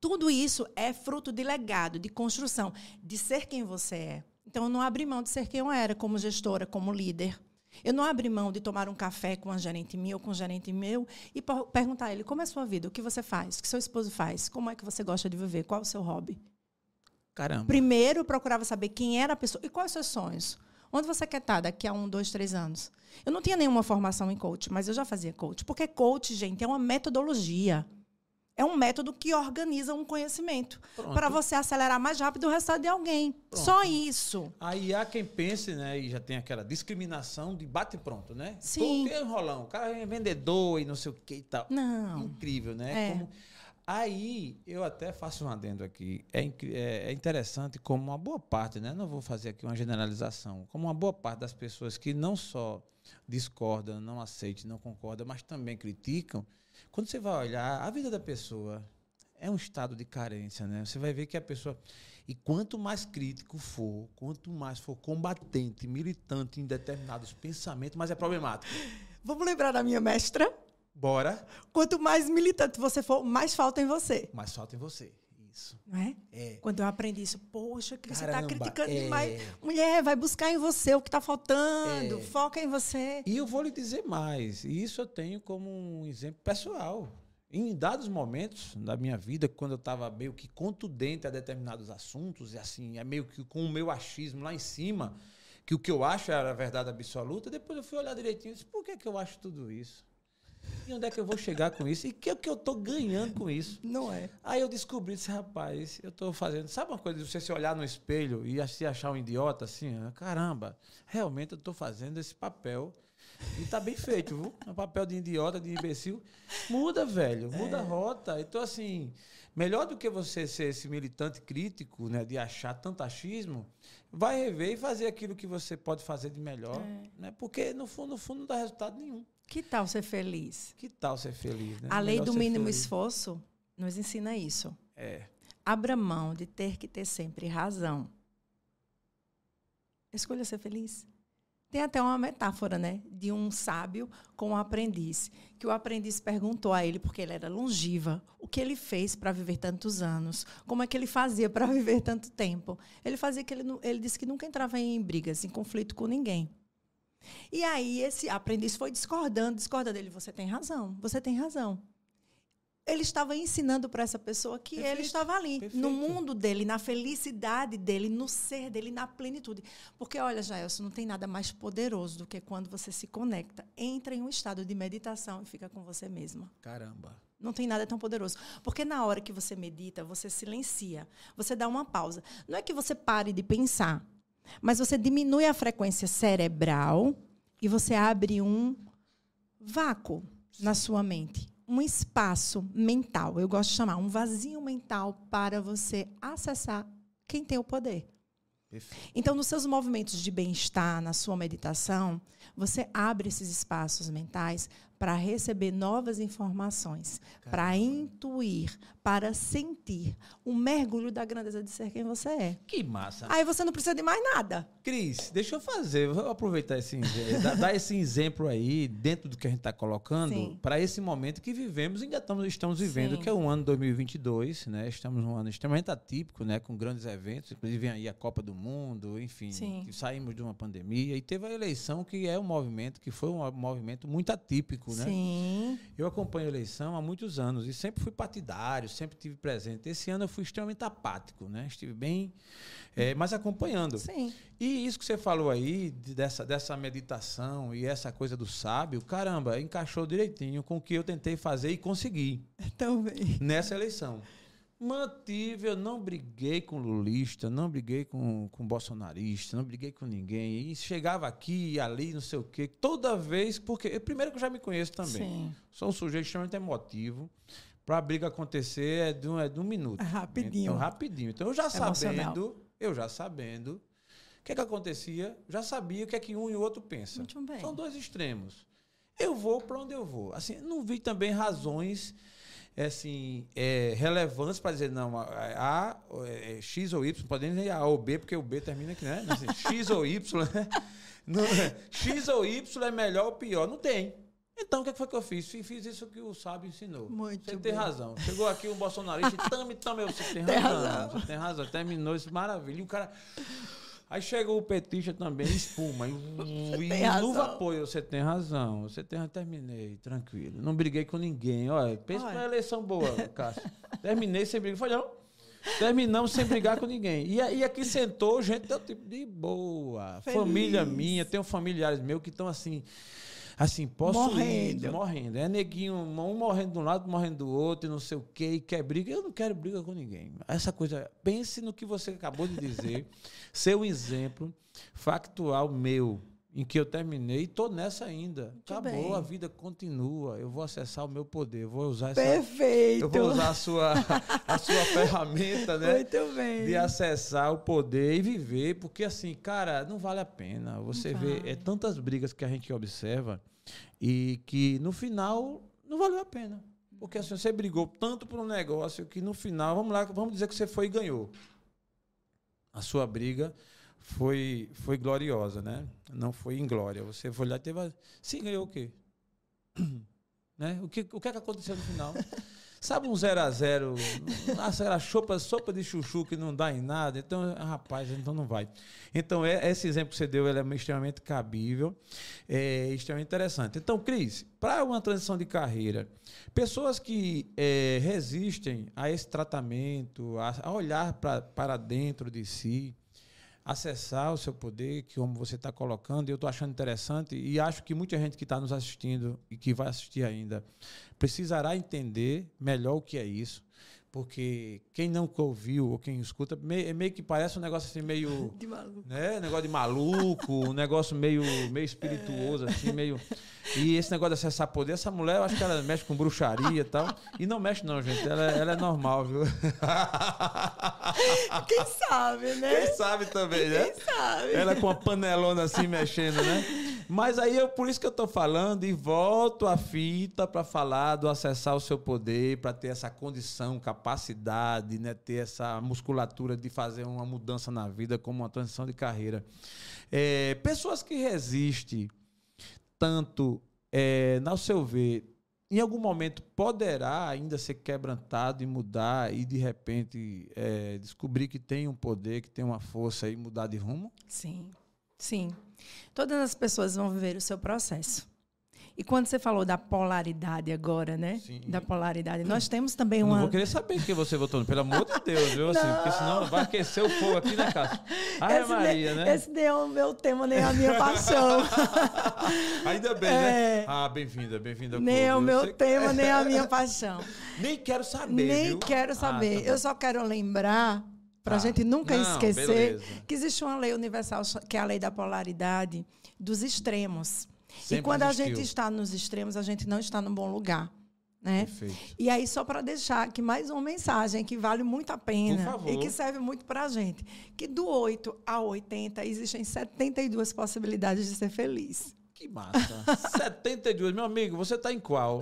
Tudo isso é fruto de legado, de construção, de ser quem você é. Então, eu não abri mão de ser quem eu era como gestora, como líder. Eu não abri mão de tomar um café com um gerente meu ou com um gerente meu e perguntar a ele como é a sua vida, o que você faz, o que seu esposo faz, como é que você gosta de viver, qual é o seu hobby. Caramba. Primeiro, procurava saber quem era a pessoa e quais os seus sonhos. Onde você quer estar daqui a um, dois, três anos? Eu não tinha nenhuma formação em coach, mas eu já fazia coach. Porque coach, gente, é uma metodologia. É um método que organiza um conhecimento para você acelerar mais rápido o resultado de alguém. Pronto. Só isso. Aí há quem pense, né, e já tem aquela discriminação de bate pronto, né? Sim. Tô enrolão, o cara é vendedor e não sei o que e tal. Não. Incrível, né? É. Como... Aí eu até faço um adendo aqui. É, é, é, interessante como uma boa parte, né? Não vou fazer aqui uma generalização, como uma boa parte das pessoas que não só discordam, não aceitam, não concordam, mas também criticam, quando você vai olhar, a vida da pessoa é um estado de carência, né? Você vai ver que a pessoa. E quanto mais crítico for, quanto mais for combatente, militante em determinados pensamentos, mais é problemático. Vamos lembrar da minha mestra? Bora. Quanto mais militante você for, mais falta em você. Mais falta em você. Isso. Não é? É. Quando eu aprendi isso, poxa, que Caramba, você está criticando é. demais. Mulher, vai buscar em você o que está faltando. É. Foca em você. E eu vou lhe dizer mais. E isso eu tenho como um exemplo pessoal. Em dados momentos da minha vida, quando eu estava meio que contundente a determinados assuntos, e assim, é meio que com o meu achismo lá em cima, que o que eu acho era a verdade absoluta, depois eu fui olhar direitinho e disse, por que, que eu acho tudo isso? E onde é que eu vou chegar com isso? E o que, que eu estou ganhando com isso? Não é. Aí eu descobri esse rapaz, eu estou fazendo. Sabe uma coisa de você se olhar no espelho e se achar um idiota assim? Caramba, realmente eu estou fazendo esse papel E tá bem feito, viu? É um papel de idiota, de imbecil. Muda, velho. Muda é. a rota. Então, assim, melhor do que você ser esse militante crítico, né? De achar tanto achismo, vai rever e fazer aquilo que você pode fazer de melhor. É. Né? Porque, no fundo, no fundo, não dá resultado nenhum. Que tal ser feliz? Que tal ser feliz, né? A lei do mínimo feliz. esforço nos ensina isso. É. Abra mão de ter que ter sempre razão. Escolha ser feliz. Tem até uma metáfora, né, de um sábio com um aprendiz, que o aprendiz perguntou a ele, porque ele era longiva, o que ele fez para viver tantos anos, como é que ele fazia para viver tanto tempo. Ele fazia que ele, ele disse que nunca entrava em brigas, em conflito com ninguém. E aí esse aprendiz foi discordando, discordando dele, você tem razão, você tem razão ele estava ensinando para essa pessoa que Perfeito. ele estava ali, Perfeito. no mundo dele, na felicidade dele, no ser dele, na plenitude. Porque, olha, Jaelson, não tem nada mais poderoso do que quando você se conecta, entra em um estado de meditação e fica com você mesma. Caramba. Não tem nada tão poderoso. Porque na hora que você medita, você silencia, você dá uma pausa. Não é que você pare de pensar, mas você diminui a frequência cerebral e você abre um vácuo na sua mente um espaço mental, eu gosto de chamar um vazio mental para você acessar quem tem o poder. Perfeito. Então, nos seus movimentos de bem-estar, na sua meditação, você abre esses espaços mentais para receber novas informações, para intuir, para sentir um mergulho da grandeza de ser quem você é. Que massa. Aí você não precisa de mais nada. Cris, deixa eu fazer, vou aproveitar esse dar esse exemplo aí dentro do que a gente está colocando para esse momento que vivemos, ainda estamos, estamos vivendo, Sim. que é o ano 2022, né? Estamos num ano extremamente atípico, né? Com grandes eventos, inclusive vem aí a Copa do Mundo, enfim, saímos de uma pandemia e teve a eleição que é um movimento que foi um movimento muito atípico político, né? Sim. Eu acompanho a eleição há muitos anos e sempre fui partidário, sempre tive presente. Esse ano eu fui extremamente apático, né? Estive bem, é, mas acompanhando. Sim. E isso que você falou aí, dessa, dessa meditação e essa coisa do sábio, caramba, encaixou direitinho com o que eu tentei fazer e consegui. Também. Nessa eleição. Mantive, eu não briguei com lulista, não briguei com, com bolsonarista, não briguei com ninguém. E chegava aqui e ali, não sei o quê. Toda vez, porque. Primeiro que eu já me conheço também. Sim. Sou um sujeito extremamente emotivo. Para a briga acontecer é de um, é de um minuto. É rapidinho. Então, rapidinho. Então, eu já sabendo, eu já sabendo o que é que acontecia, já sabia o que é que um e o outro pensam. Muito bem. São dois extremos. Eu vou para onde eu vou. Assim, não vi também razões é, assim, é, relevantes para dizer, não, A, é, X ou Y, podemos dizer A ou B, porque o B termina aqui, né? Assim, X ou Y, né? Não, X ou Y é melhor ou pior? Não tem. Então, o que foi que eu fiz? Fiz isso que o sábio ensinou. Muito Você bem. tem razão. Chegou aqui um bolsonarista e tame, tame, você tem, tem razão. razão. Você tem razão. Terminou isso, maravilha. E o cara... Aí chega o petista também, espuma. E, e no apoio, você tem razão. Você tem terminei, tranquilo. Não briguei com ninguém. Olha, pensa Olha. uma eleição boa, Cássio. Terminei sem brigar. Falei, não. Terminamos sem brigar com ninguém. E, e aqui sentou gente tipo de boa. Feliz. Família minha, tenho familiares meus que estão assim assim, posso morrendo. morrendo. É neguinho, um morrendo de um lado, morrendo do outro, e não sei o quê, e quer briga. Eu não quero briga com ninguém. Essa coisa, pense no que você acabou de dizer, ser um exemplo factual meu em que eu terminei, estou nessa ainda. Muito Acabou, bem. a vida continua. Eu vou acessar o meu poder, vou usar essa. Perfeito. Eu vou usar a sua, a sua ferramenta, né? Muito bem. De acessar o poder e viver, porque assim, cara, não vale a pena. Você vê é tantas brigas que a gente observa e que no final não valeu a pena. Porque assim, você brigou tanto por um negócio que no final, vamos lá, vamos dizer que você foi e ganhou. A sua briga foi, foi gloriosa, né? Não foi em glória. Você foi lá e teve. Sim, ganhou o quê? né? O, que, o que é que aconteceu no final? Sabe um 0 a 0 Era sopa, sopa de chuchu que não dá em nada. Então, rapaz, então não vai. Então, é, esse exemplo que você deu é extremamente cabível, é extremamente interessante. Então, Cris, para uma transição de carreira, pessoas que é, resistem a esse tratamento, a, a olhar pra, para dentro de si, acessar o seu poder, que como você está colocando, eu estou achando interessante e acho que muita gente que está nos assistindo e que vai assistir ainda precisará entender melhor o que é isso, porque quem não ouviu ou quem escuta, meio, meio que parece um negócio assim meio. De maluco. Né? Negócio de maluco, um negócio meio, meio espirituoso, assim, meio. E esse negócio de acessar poder, essa mulher, eu acho que ela mexe com bruxaria e tal. E não mexe, não, gente. Ela, ela é normal, viu? Quem sabe, né? Quem sabe também, né? Quem sabe? Ela com a panelona assim mexendo, né? Mas aí eu, por isso que eu tô falando e volto a fita para falar do acessar o seu poder, para ter essa condição, capacidade, né? Ter essa musculatura de fazer uma mudança na vida como uma transição de carreira. É, pessoas que resistem tanto, é, no seu ver, em algum momento poderá ainda ser quebrantado e mudar e de repente é, descobrir que tem um poder, que tem uma força e mudar de rumo? Sim, sim. Todas as pessoas vão viver o seu processo. E quando você falou da polaridade agora, né? Sim. Da polaridade. Nós temos também Eu uma. não vou querer saber que você votou, pelo amor de Deus, viu? Assim, porque senão vai aquecer o fogo aqui, né, Cássio? Ai, esse Maria, nem, né? Esse nem é o meu tema, nem a minha paixão. Ainda bem, né? É. Ah, bem-vinda, bem-vinda. nem é o Eu meu que- tema, nem a minha paixão. Nem quero saber, nem viu? quero Ah, saber. tá bom. Eu só quero lembrar, para a Tá. gente nunca Não, esquecer, beleza. que existe uma lei universal, que é a lei da polaridade, dos extremos. Sempre e quando a existiu. gente está nos extremos, a gente não está num bom lugar. Né? Perfeito. E aí, só para deixar aqui mais uma mensagem que vale muito a pena e que serve muito para a gente: que do 8 ao 80 existem 72 possibilidades de ser feliz. Que massa. 72, meu amigo, você tá em qual?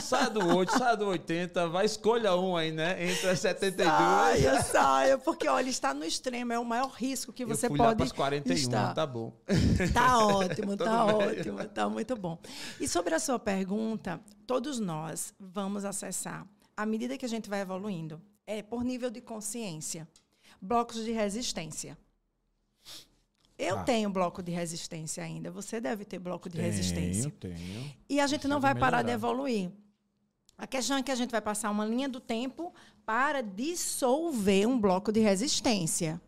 Sai do 8, sai do 80, vai escolha um aí, né? Entre as 72. Saia, saia, porque olha, estar no extremo é o maior risco que você eu fui lá pode pras 41, estar. tá bom. Tá ótimo, tá Tudo bem. ótimo, tá muito bom. E sobre a sua pergunta, todos nós vamos acessar, à medida que a gente vai evoluindo, é por nível de consciência, blocos de resistência. Eu Tá. tenho bloco de resistência ainda, você deve ter bloco de resistência. Tenho, tenho. E a gente não vai parar de melhorar. evoluir. A questão é que a gente vai passar uma linha do tempo para dissolver um bloco de resistência.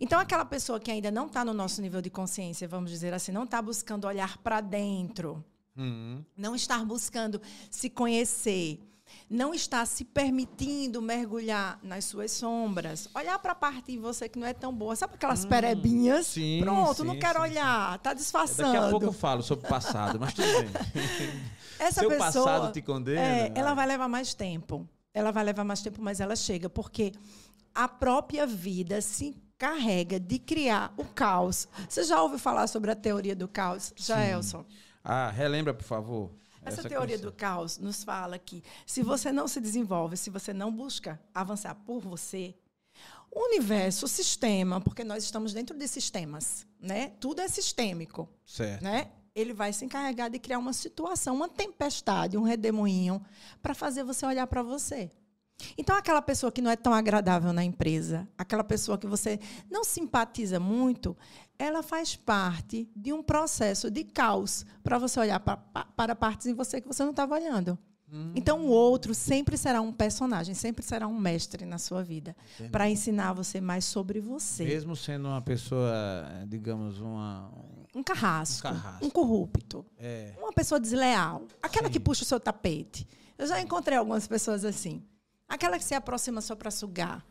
Então, aquela pessoa que ainda não está no nosso nível de consciência, vamos dizer assim, não está buscando olhar para dentro, Hum, não estar buscando se conhecer, não está se permitindo mergulhar nas suas sombras, olhar para a parte de você que não é tão boa. Sabe aquelas perebinhas? Hum, sim, Pronto, sim, não quero sim, olhar, está disfarçando. Daqui a pouco eu falo sobre o passado, mas tudo bem. Essa Seu pessoa, passado te condena? É, ela vai levar mais tempo. Ela vai levar mais tempo, mas ela chega, porque a própria vida se encarrega de criar o caos. Você já ouviu falar sobre a teoria do caos? Já, Sim. Elson? Ah, relembra, por favor. Essa, teoria do caos nos fala que se você não se desenvolve, se você não busca avançar por você, o universo, o sistema, porque nós estamos dentro de sistemas, né? Tudo é sistêmico Certo. né? Ele vai se encarregar de criar uma situação, uma tempestade, um redemoinho, para fazer você olhar para você. Então, aquela pessoa que não é tão agradável na empresa, aquela pessoa que você não simpatiza muito, ela faz parte de um processo de caos para você olhar pra, pa- para partes em você que você não estava olhando. Então, o outro sempre será um personagem, sempre será um mestre na sua vida, para ensinar você mais sobre você. Mesmo sendo uma pessoa, digamos, uma. Um carrasco, Um carrasco. um corrupto. É. Uma pessoa desleal. Aquela Sim. que puxa o seu tapete. Eu já encontrei algumas pessoas assim. Aquela que se aproxima só para sugar.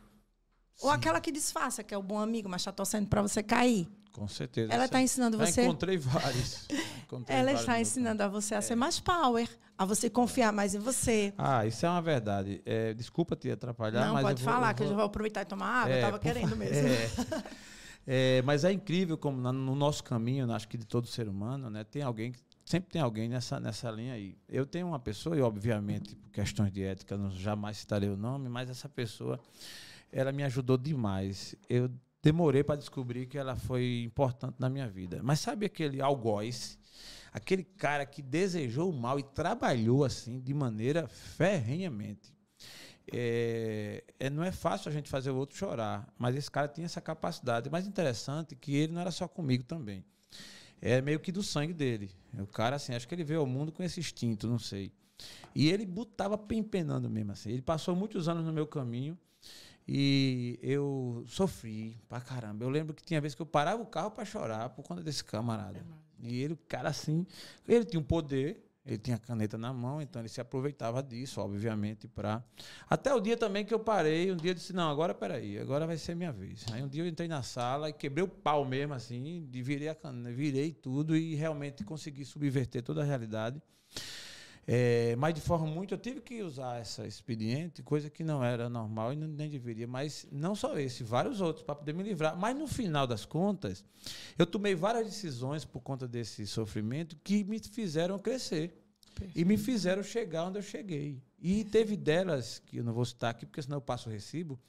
Ou aquela que disfarça, que é o bom amigo, mas está torcendo para você cair. Com certeza. Ela está ensinando você. encontrei vários. Encontrei Ela vários está ensinando a você a É. ser mais power, a você confiar mais em você. Ah, isso é uma verdade. É, desculpa te atrapalhar, Não, pode eu vou, falar, eu que eu já vou- vou aproveitar e tomar água. É, eu estava querendo mesmo. É. É, mas é incrível como no nosso caminho, acho que de todo ser humano, né, tem alguém que sempre tem alguém nessa nessa linha aí. Eu tenho uma pessoa e obviamente por questões de ética não jamais citarei o nome, mas essa pessoa ela me ajudou demais. Eu demorei para descobrir que ela foi importante na minha vida. Mas sabe aquele algoz, aquele cara que desejou o mal e trabalhou assim de maneira ferrenhamente. É, é, não é fácil a gente fazer o outro chorar, mas esse cara tinha essa capacidade. Mais interessante que ele não era só comigo também. É meio que do sangue dele. O cara, assim, acho que ele veio ao mundo com esse instinto, não sei. E ele botava pempenando mesmo, assim. Ele passou muitos anos no meu caminho e eu sofri pra caramba. Eu lembro que tinha vezes que eu parava o carro pra chorar por conta desse camarada. E ele, o cara, assim, ele tinha um poder, Ele tinha caneta na mão, então ele se aproveitava disso, obviamente, para. Até o dia também que eu parei, um dia eu disse: não, agora peraí, agora vai ser minha vez. Aí um dia eu entrei na sala e quebrei o pau mesmo, assim, virei a caneta, virei tudo e realmente consegui subverter toda a realidade. É, mas de forma muito, eu tive que usar essa expediente, coisa que não era normal e não, nem deveria, mas não só esse, vários outros, para poder me livrar. Mas no final das contas, eu tomei várias decisões por conta desse sofrimento que me fizeram crescer. Perfeito. E me fizeram chegar onde eu cheguei. E teve delas, que eu não vou citar aqui, porque senão eu passo o recibo,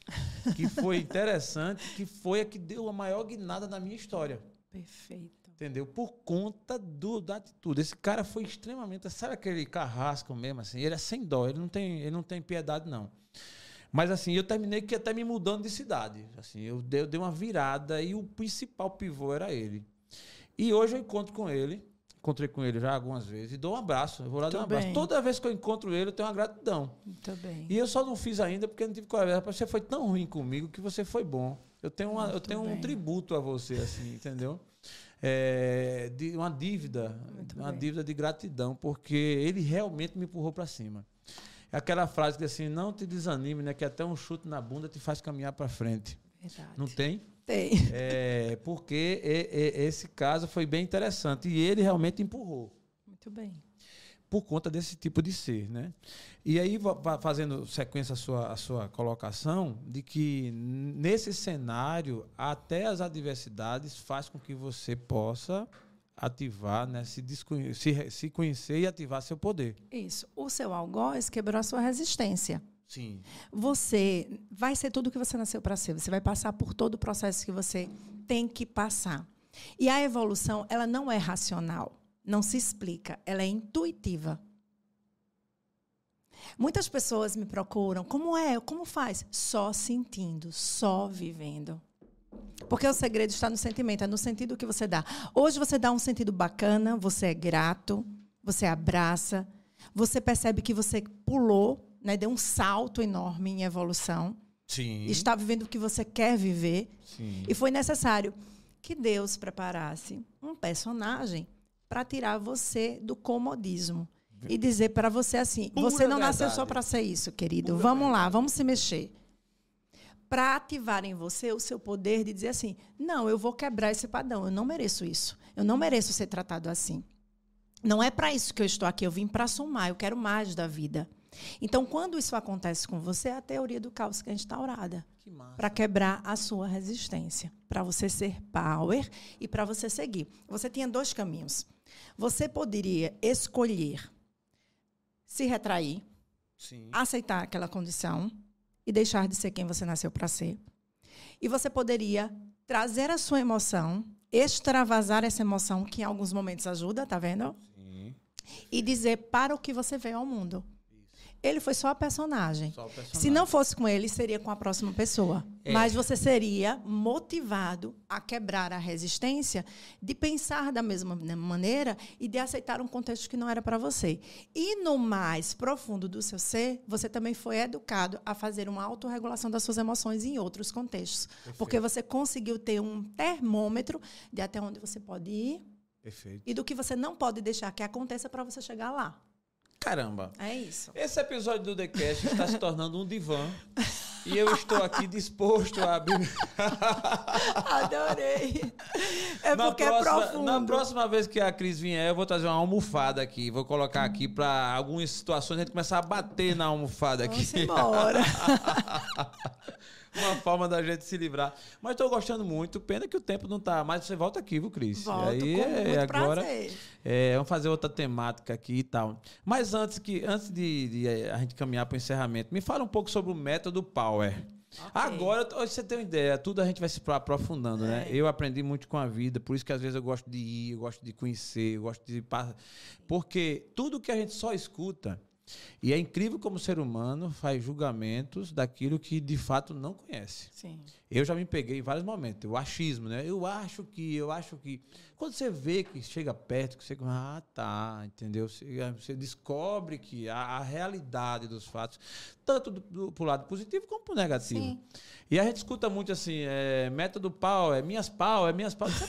que foi interessante, que foi a que deu a maior guinada na minha história. Perfeito. Entendeu? Por conta do, da atitude. Esse cara foi extremamente. Sabe aquele carrasco mesmo, assim? Ele é sem dó, ele não tem, ele não tem piedade, não. Mas assim, eu terminei que até me mudando de cidade. Assim, eu dei, eu dei uma virada e o principal pivô era ele. E hoje eu encontro com ele. Encontrei com ele já algumas vezes e dou um abraço. Eu vou lá dar um abraço. Bem. Toda vez que eu encontro ele, eu tenho uma gratidão. Muito bem. E eu só não fiz ainda porque não tive coragem. Você foi tão ruim comigo que você foi bom. Eu tenho, uma, eu tenho um tributo a você, assim, entendeu? É, de uma dívida, Muito uma bem. dívida de gratidão, porque ele realmente me empurrou para cima. É aquela frase que assim, não te desanime, né? Que até um chute na bunda te faz caminhar para frente. Verdade. Não tem? Tem. É, porque esse caso foi bem interessante e ele realmente empurrou. Muito bem por conta desse tipo de ser, né? E aí fazendo sequência a sua, a sua colocação de que nesse cenário até as adversidades faz com que você possa ativar, né, se, se, se conhecer e ativar seu poder. Isso. O seu algoz quebrou a sua resistência. Sim. Você vai ser tudo o que você nasceu para ser. Você vai passar por todo o processo que você tem que passar. E a evolução, ela não é racional não se explica, ela é intuitiva. Muitas pessoas me procuram, como é? Como faz? Só sentindo, só vivendo. Porque o segredo está no sentimento, é no sentido que você dá. Hoje você dá um sentido bacana, você é grato, você abraça, você percebe que você pulou, né, deu um salto enorme em evolução. Sim. Está vivendo o que você quer viver. Sim. E foi necessário que Deus preparasse um personagem para tirar você do comodismo e dizer para você assim: Pura você não verdade. nasceu só para ser isso, querido. Pura vamos verdade. lá, vamos se mexer. Para ativar em você o seu poder de dizer assim: não, eu vou quebrar esse padrão, eu não mereço isso. Eu não mereço ser tratado assim. Não é para isso que eu estou aqui, eu vim para somar, eu quero mais da vida. Então, quando isso acontece com você, é a teoria do caos que é instaurada para quebrar a sua resistência, para você ser power e para você seguir. Você tinha dois caminhos. Você poderia escolher se retrair, Sim. aceitar aquela condição e deixar de ser quem você nasceu para ser. E você poderia trazer a sua emoção, extravasar essa emoção, que em alguns momentos ajuda, tá vendo? Sim. E dizer para o que você veio ao mundo. Ele foi só a personagem. Só personagem. Se não fosse com ele, seria com a próxima pessoa. É. Mas você seria motivado a quebrar a resistência de pensar da mesma maneira e de aceitar um contexto que não era para você. E no mais profundo do seu ser, você também foi educado a fazer uma autorregulação das suas emoções em outros contextos. Perfeito. Porque você conseguiu ter um termômetro de até onde você pode ir Perfeito. e do que você não pode deixar que aconteça para você chegar lá. Caramba. É isso. Esse episódio do The Cast está se tornando um divã. E eu estou aqui disposto a abrir. Adorei. É na porque é próxima, é profundo. Na próxima vez que a Cris vier, eu vou trazer uma almofada aqui. Vou colocar aqui para algumas situações a gente começar a bater na almofada aqui. Vamos embora. uma forma da gente se livrar. Mas estou gostando muito. Pena que o tempo não está mais. Você volta aqui, viu, Cris? Volto aí, com é, muito agora, prazer. É, vamos fazer outra temática aqui e tal. Mas antes, que, antes de, de a gente caminhar para o encerramento, me fala um pouco sobre o método Power. Okay. Agora, você tem uma ideia, tudo a gente vai se aprofundando, né? é. né? Eu aprendi muito com a vida, por isso que às vezes eu gosto de ir, eu gosto de conhecer, eu gosto de. Porque tudo que a gente só escuta, e é incrível como o ser humano faz julgamentos daquilo que de fato não conhece. Sim. Eu já me peguei em vários momentos. O achismo, né? Eu acho que, eu acho que. Quando você vê que chega perto, que você. Ah, tá, entendeu? Você, você descobre que a, a, realidade dos fatos, tanto do, do, pro lado positivo como pro negativo. Sim. E a gente escuta muito assim: é, método pau, é minhas pau, é minhas pau. Você,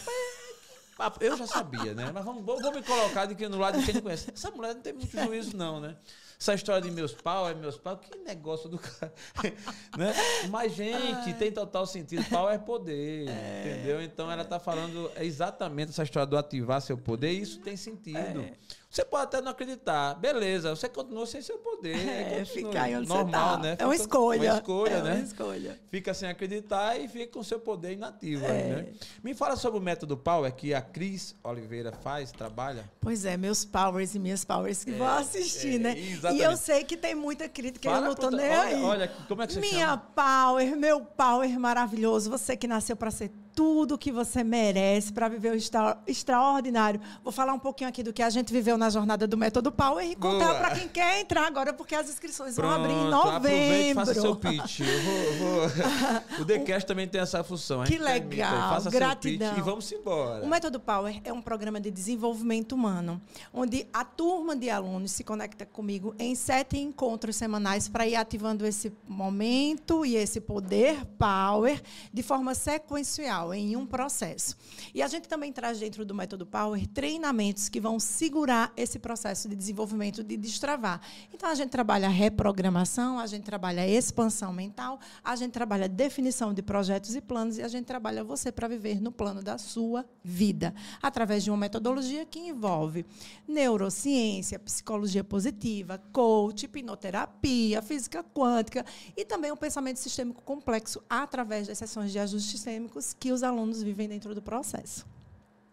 papo. Eu já sabia, né? Mas vamos, vou, vou me colocar de que no lado de quem não conhece. Essa mulher não tem muito juízo, não, né? Essa história de meus pau é meus pau, que negócio do cara. né? Mas, gente, Ai. tem total sentido. Pau é poder, é, entendeu? Então ela está falando exatamente essa história do ativar seu poder, e isso tem sentido. É. Você pode até não acreditar, beleza, você continua sem seu poder. É, ficar onde normal, tá. né? Fica é uma escolha. Uma escolha, é né? Uma escolha. Fica sem acreditar e fica com seu poder inativo. É. Aí, né? Me fala sobre o método Power que a Cris Oliveira faz, trabalha. Pois é, meus powers e minhas powers que é, vão assistir, é, né? Exatamente. E eu sei que tem muita crítica, fala eu não tô nem olha, aí. Olha, como é que você Minha chama? power, meu power maravilhoso, você que nasceu para ser tudo que você merece para viver o extra, extraordinário. Vou falar um pouquinho aqui do que a gente viveu na jornada do Método Power e contar para quem quer entrar agora, porque as inscrições Pronto, vão abrir em novembro. faça seu pitch. Eu vou, vou... o TheCast também tem essa função. Que legal. Faça Gratidão. Seu pitch e vamos embora. O Método Power é um programa de desenvolvimento humano, onde a turma de alunos se conecta comigo em sete encontros semanais para ir ativando esse momento e esse poder power de forma sequencial em um processo. E a gente também traz dentro do método Power treinamentos que vão segurar esse processo de desenvolvimento, de destravar. Então a gente trabalha reprogramação, a gente trabalha expansão mental, a gente trabalha definição de projetos e planos e a gente trabalha você para viver no plano da sua vida, através de uma metodologia que envolve neurociência, psicologia positiva, coach, hipnoterapia, física quântica e também um pensamento sistêmico complexo através das sessões de ajustes sistêmicos que os alunos vivem dentro do processo.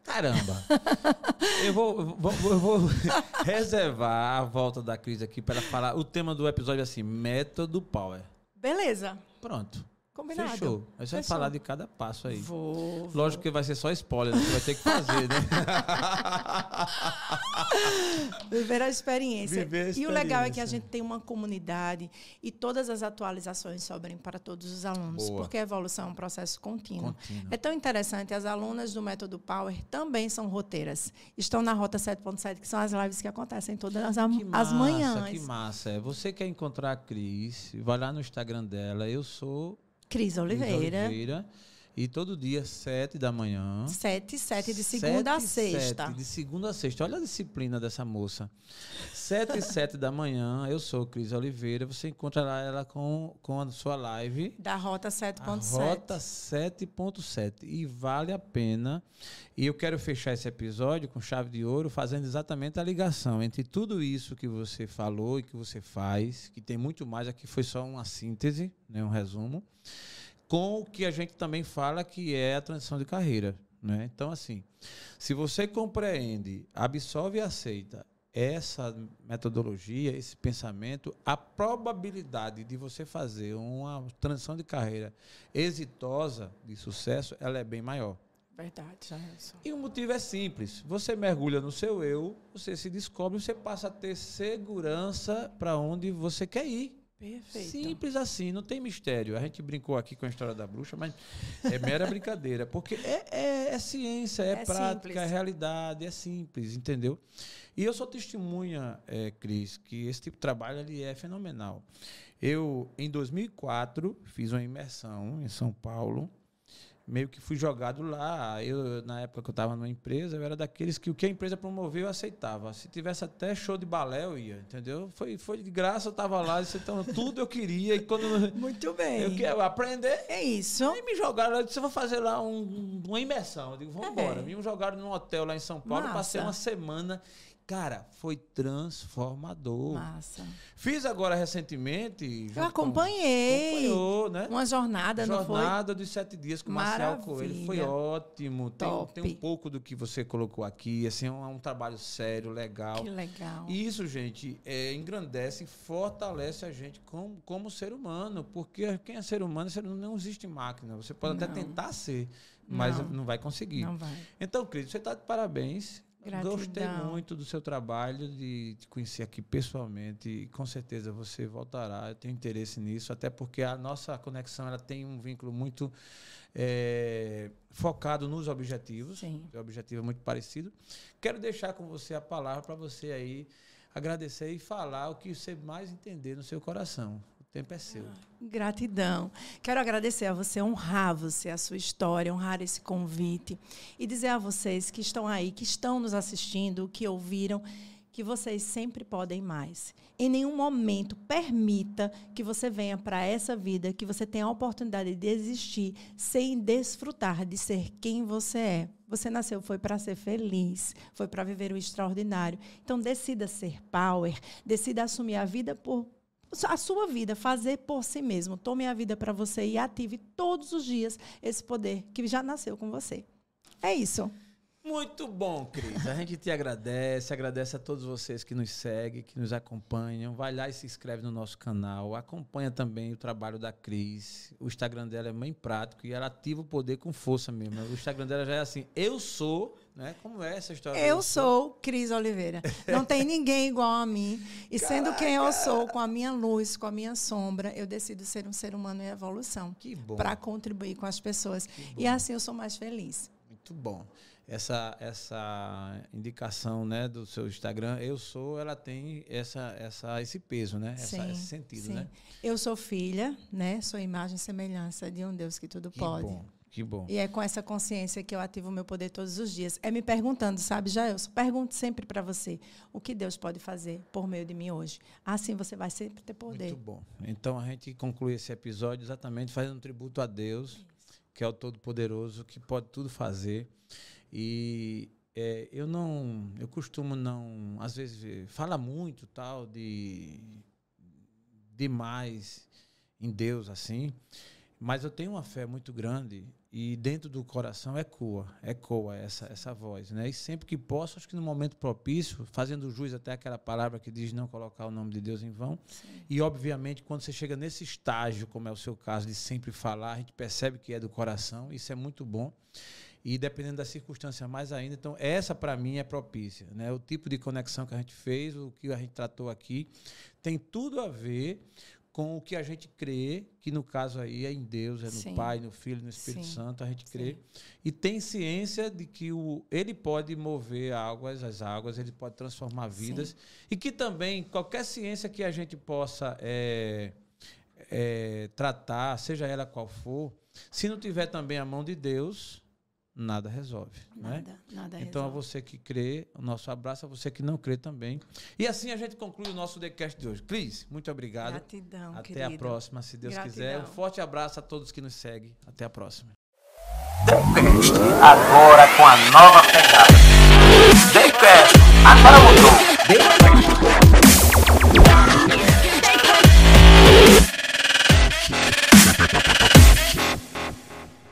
Caramba! eu vou, vou, vou, vou reservar a volta da crise aqui para falar o tema do episódio assim, método Power. Beleza. Pronto. Combinado. Fechou. Aí você vai falar de cada passo aí. Vou. Lógico vou. que vai ser só spoiler, né? você vai ter que fazer, né? Viver a experiência. Viver a experiência. E o legal é que a gente tem uma comunidade e todas as atualizações sobrem para todos os alunos, Boa. porque a evolução é um processo contínuo. contínuo. É tão interessante, as alunas do Método Power também são roteiras. Estão na Rota 7.7, que são as lives que acontecem todas as, massa, as manhãs. Que massa. Você quer encontrar a Cris, vai lá no Instagram dela. Eu sou Cris Oliveira. Cris Oliveira. E todo dia, sete da manhã. Sete, sete, de segunda sete, a sexta. Sete, de segunda a sexta. Olha a disciplina dessa moça. Sete e sete da manhã, eu sou Cris Oliveira. Você encontrará ela com, com a sua live. Da Rota 7.7. Rota 7.7. E vale a pena. E eu quero fechar esse episódio com chave de ouro, fazendo exatamente a ligação entre tudo isso que você falou e que você faz, que tem muito mais, aqui foi só uma síntese, né, um resumo com o que a gente também fala que é a transição de carreira. Né? Então, assim, se você compreende, absorve e aceita essa metodologia, esse pensamento, a probabilidade de você fazer uma transição de carreira exitosa, de sucesso, ela é bem maior. Verdade, só. E o motivo é simples. Você mergulha no seu eu, você se descobre, você passa a ter segurança para onde você quer ir. Perfeito. Simples assim, não tem mistério. A gente brincou aqui com a história da bruxa, mas é mera brincadeira. Porque é, é, é ciência, é, é prática, simples. é realidade, é simples, entendeu? E eu sou testemunha, é, Cris, que esse tipo de trabalho ali é fenomenal. Eu, em 2004, fiz uma imersão em São Paulo meio que fui jogado lá. Eu, na época que eu estava numa empresa, eu era daqueles que o que a empresa promoveu eu aceitava. Se tivesse até show de balé, eu ia, entendeu? Foi, foi de graça, eu estava lá, então tudo eu queria. E quando Muito bem. Eu quero aprender. É isso. E me jogaram eu disse, eu vou fazer lá um, uma imersão. Eu digo, vamos embora. É. Me jogaram num hotel lá em São Paulo, Massa. passei uma semana Cara, foi transformador. Massa. Fiz agora recentemente. Eu acompanhei. Com, né? Uma jornada, jornada não foi? Jornada dos sete dias com o Marcel Coelho. Foi ótimo. Tem, tem, um pouco do que você colocou aqui. Assim, é um, é um, trabalho sério, legal. Que legal. E isso, gente, é, engrandece e fortalece a gente como, como ser humano. Porque quem é ser humano, ser humano não existe máquina. Você pode não. até tentar ser, mas não, não vai conseguir. Não vai. Então, Cris, você está de parabéns. Gratidão. Gostei muito do seu trabalho, de te conhecer aqui pessoalmente e com certeza você voltará. Eu tenho interesse nisso, até porque a nossa conexão ela tem um vínculo muito é, focado nos objetivos. Sim. O objetivo é muito parecido. Quero deixar com você a palavra para você aí agradecer e falar o que você mais entender no seu coração. O tempo é seu. Gratidão. Quero agradecer a você, honrar você, a sua história, honrar esse convite e dizer a vocês que estão aí, que estão nos assistindo, que ouviram, que vocês sempre podem mais. Em nenhum momento permita que você venha para essa vida, que você tenha a oportunidade de existir sem desfrutar de ser quem você é. Você nasceu foi para ser feliz, foi para viver o extraordinário. Então decida ser power, decida assumir a vida por a sua vida, fazer por si mesmo. Tome a vida para você e ative todos os dias esse poder que já nasceu com você. É isso. Muito bom, Cris. A gente te agradece, agradece a todos vocês que nos seguem, que nos acompanham. Vai lá e se inscreve no nosso canal. Acompanha também o trabalho da Cris. O Instagram dela é bem prático e ela ativa o poder com força mesmo. O Instagram dela já é assim, eu sou, né? Como é essa história? Eu sou Cris Oliveira. Não tem ninguém igual a mim. E sendo Caraca. quem eu sou, com a minha luz, com a minha sombra, eu decido ser um ser humano em evolução. Que bom. Para contribuir com as pessoas. E assim eu sou mais feliz. Muito bom essa, essa indicação né, do seu Instagram, eu sou, ela tem essa, essa, esse peso, né? Sim, essa, esse sentido, sim. né? Eu sou filha, né? Sou imagem e semelhança de um Deus que tudo que pode. Bom. Que bom. E é com essa consciência que eu ativo o meu poder todos os dias. É me perguntando, sabe, Jailson? Pergunto sempre para você o que Deus pode fazer por meio de mim hoje. Assim você vai sempre ter poder. Muito bom. Então a gente conclui esse episódio exatamente fazendo um tributo a Deus, Isso. que é o Todo-Poderoso, que pode tudo fazer. E é, eu não, eu costumo não, às vezes fala muito tal de demais em Deus assim, mas eu tenho uma fé muito grande e dentro do coração ecoa, ecoa essa essa voz, né? E sempre que posso, acho que no momento propício, fazendo jus até aquela palavra que diz não colocar o nome de Deus em vão. Sim. E obviamente, quando você chega nesse estágio, como é o seu caso de sempre falar, a gente percebe que é do coração, isso é muito bom e dependendo da circunstância mais ainda. Então, essa para mim é propícia. Né? O tipo de conexão que a gente fez, o que a gente tratou aqui, tem tudo a ver com o que a gente crê, que no caso aí é em Deus, é no Sim. Pai, no Filho, no Espírito Sim. Santo, a gente crê. Sim. E tem ciência de que o, ele pode mover águas, as águas, ele pode transformar vidas. E que também, qualquer ciência que a gente possa é, é, tratar, seja ela qual for, se não tiver também a mão de Deus, nada resolve. Nada, né? nada Então, resolve. a você que crê, o nosso abraço, a você que não crê também. E assim a gente conclui o nosso TheCast de hoje. Cris, muito obrigado. Gratidão, Até querido. a próxima, se Deus Gratidão. quiser. Um forte abraço a todos que nos seguem. Até a próxima. TheCast, agora com a nova pegada. TheCast, agora mudou.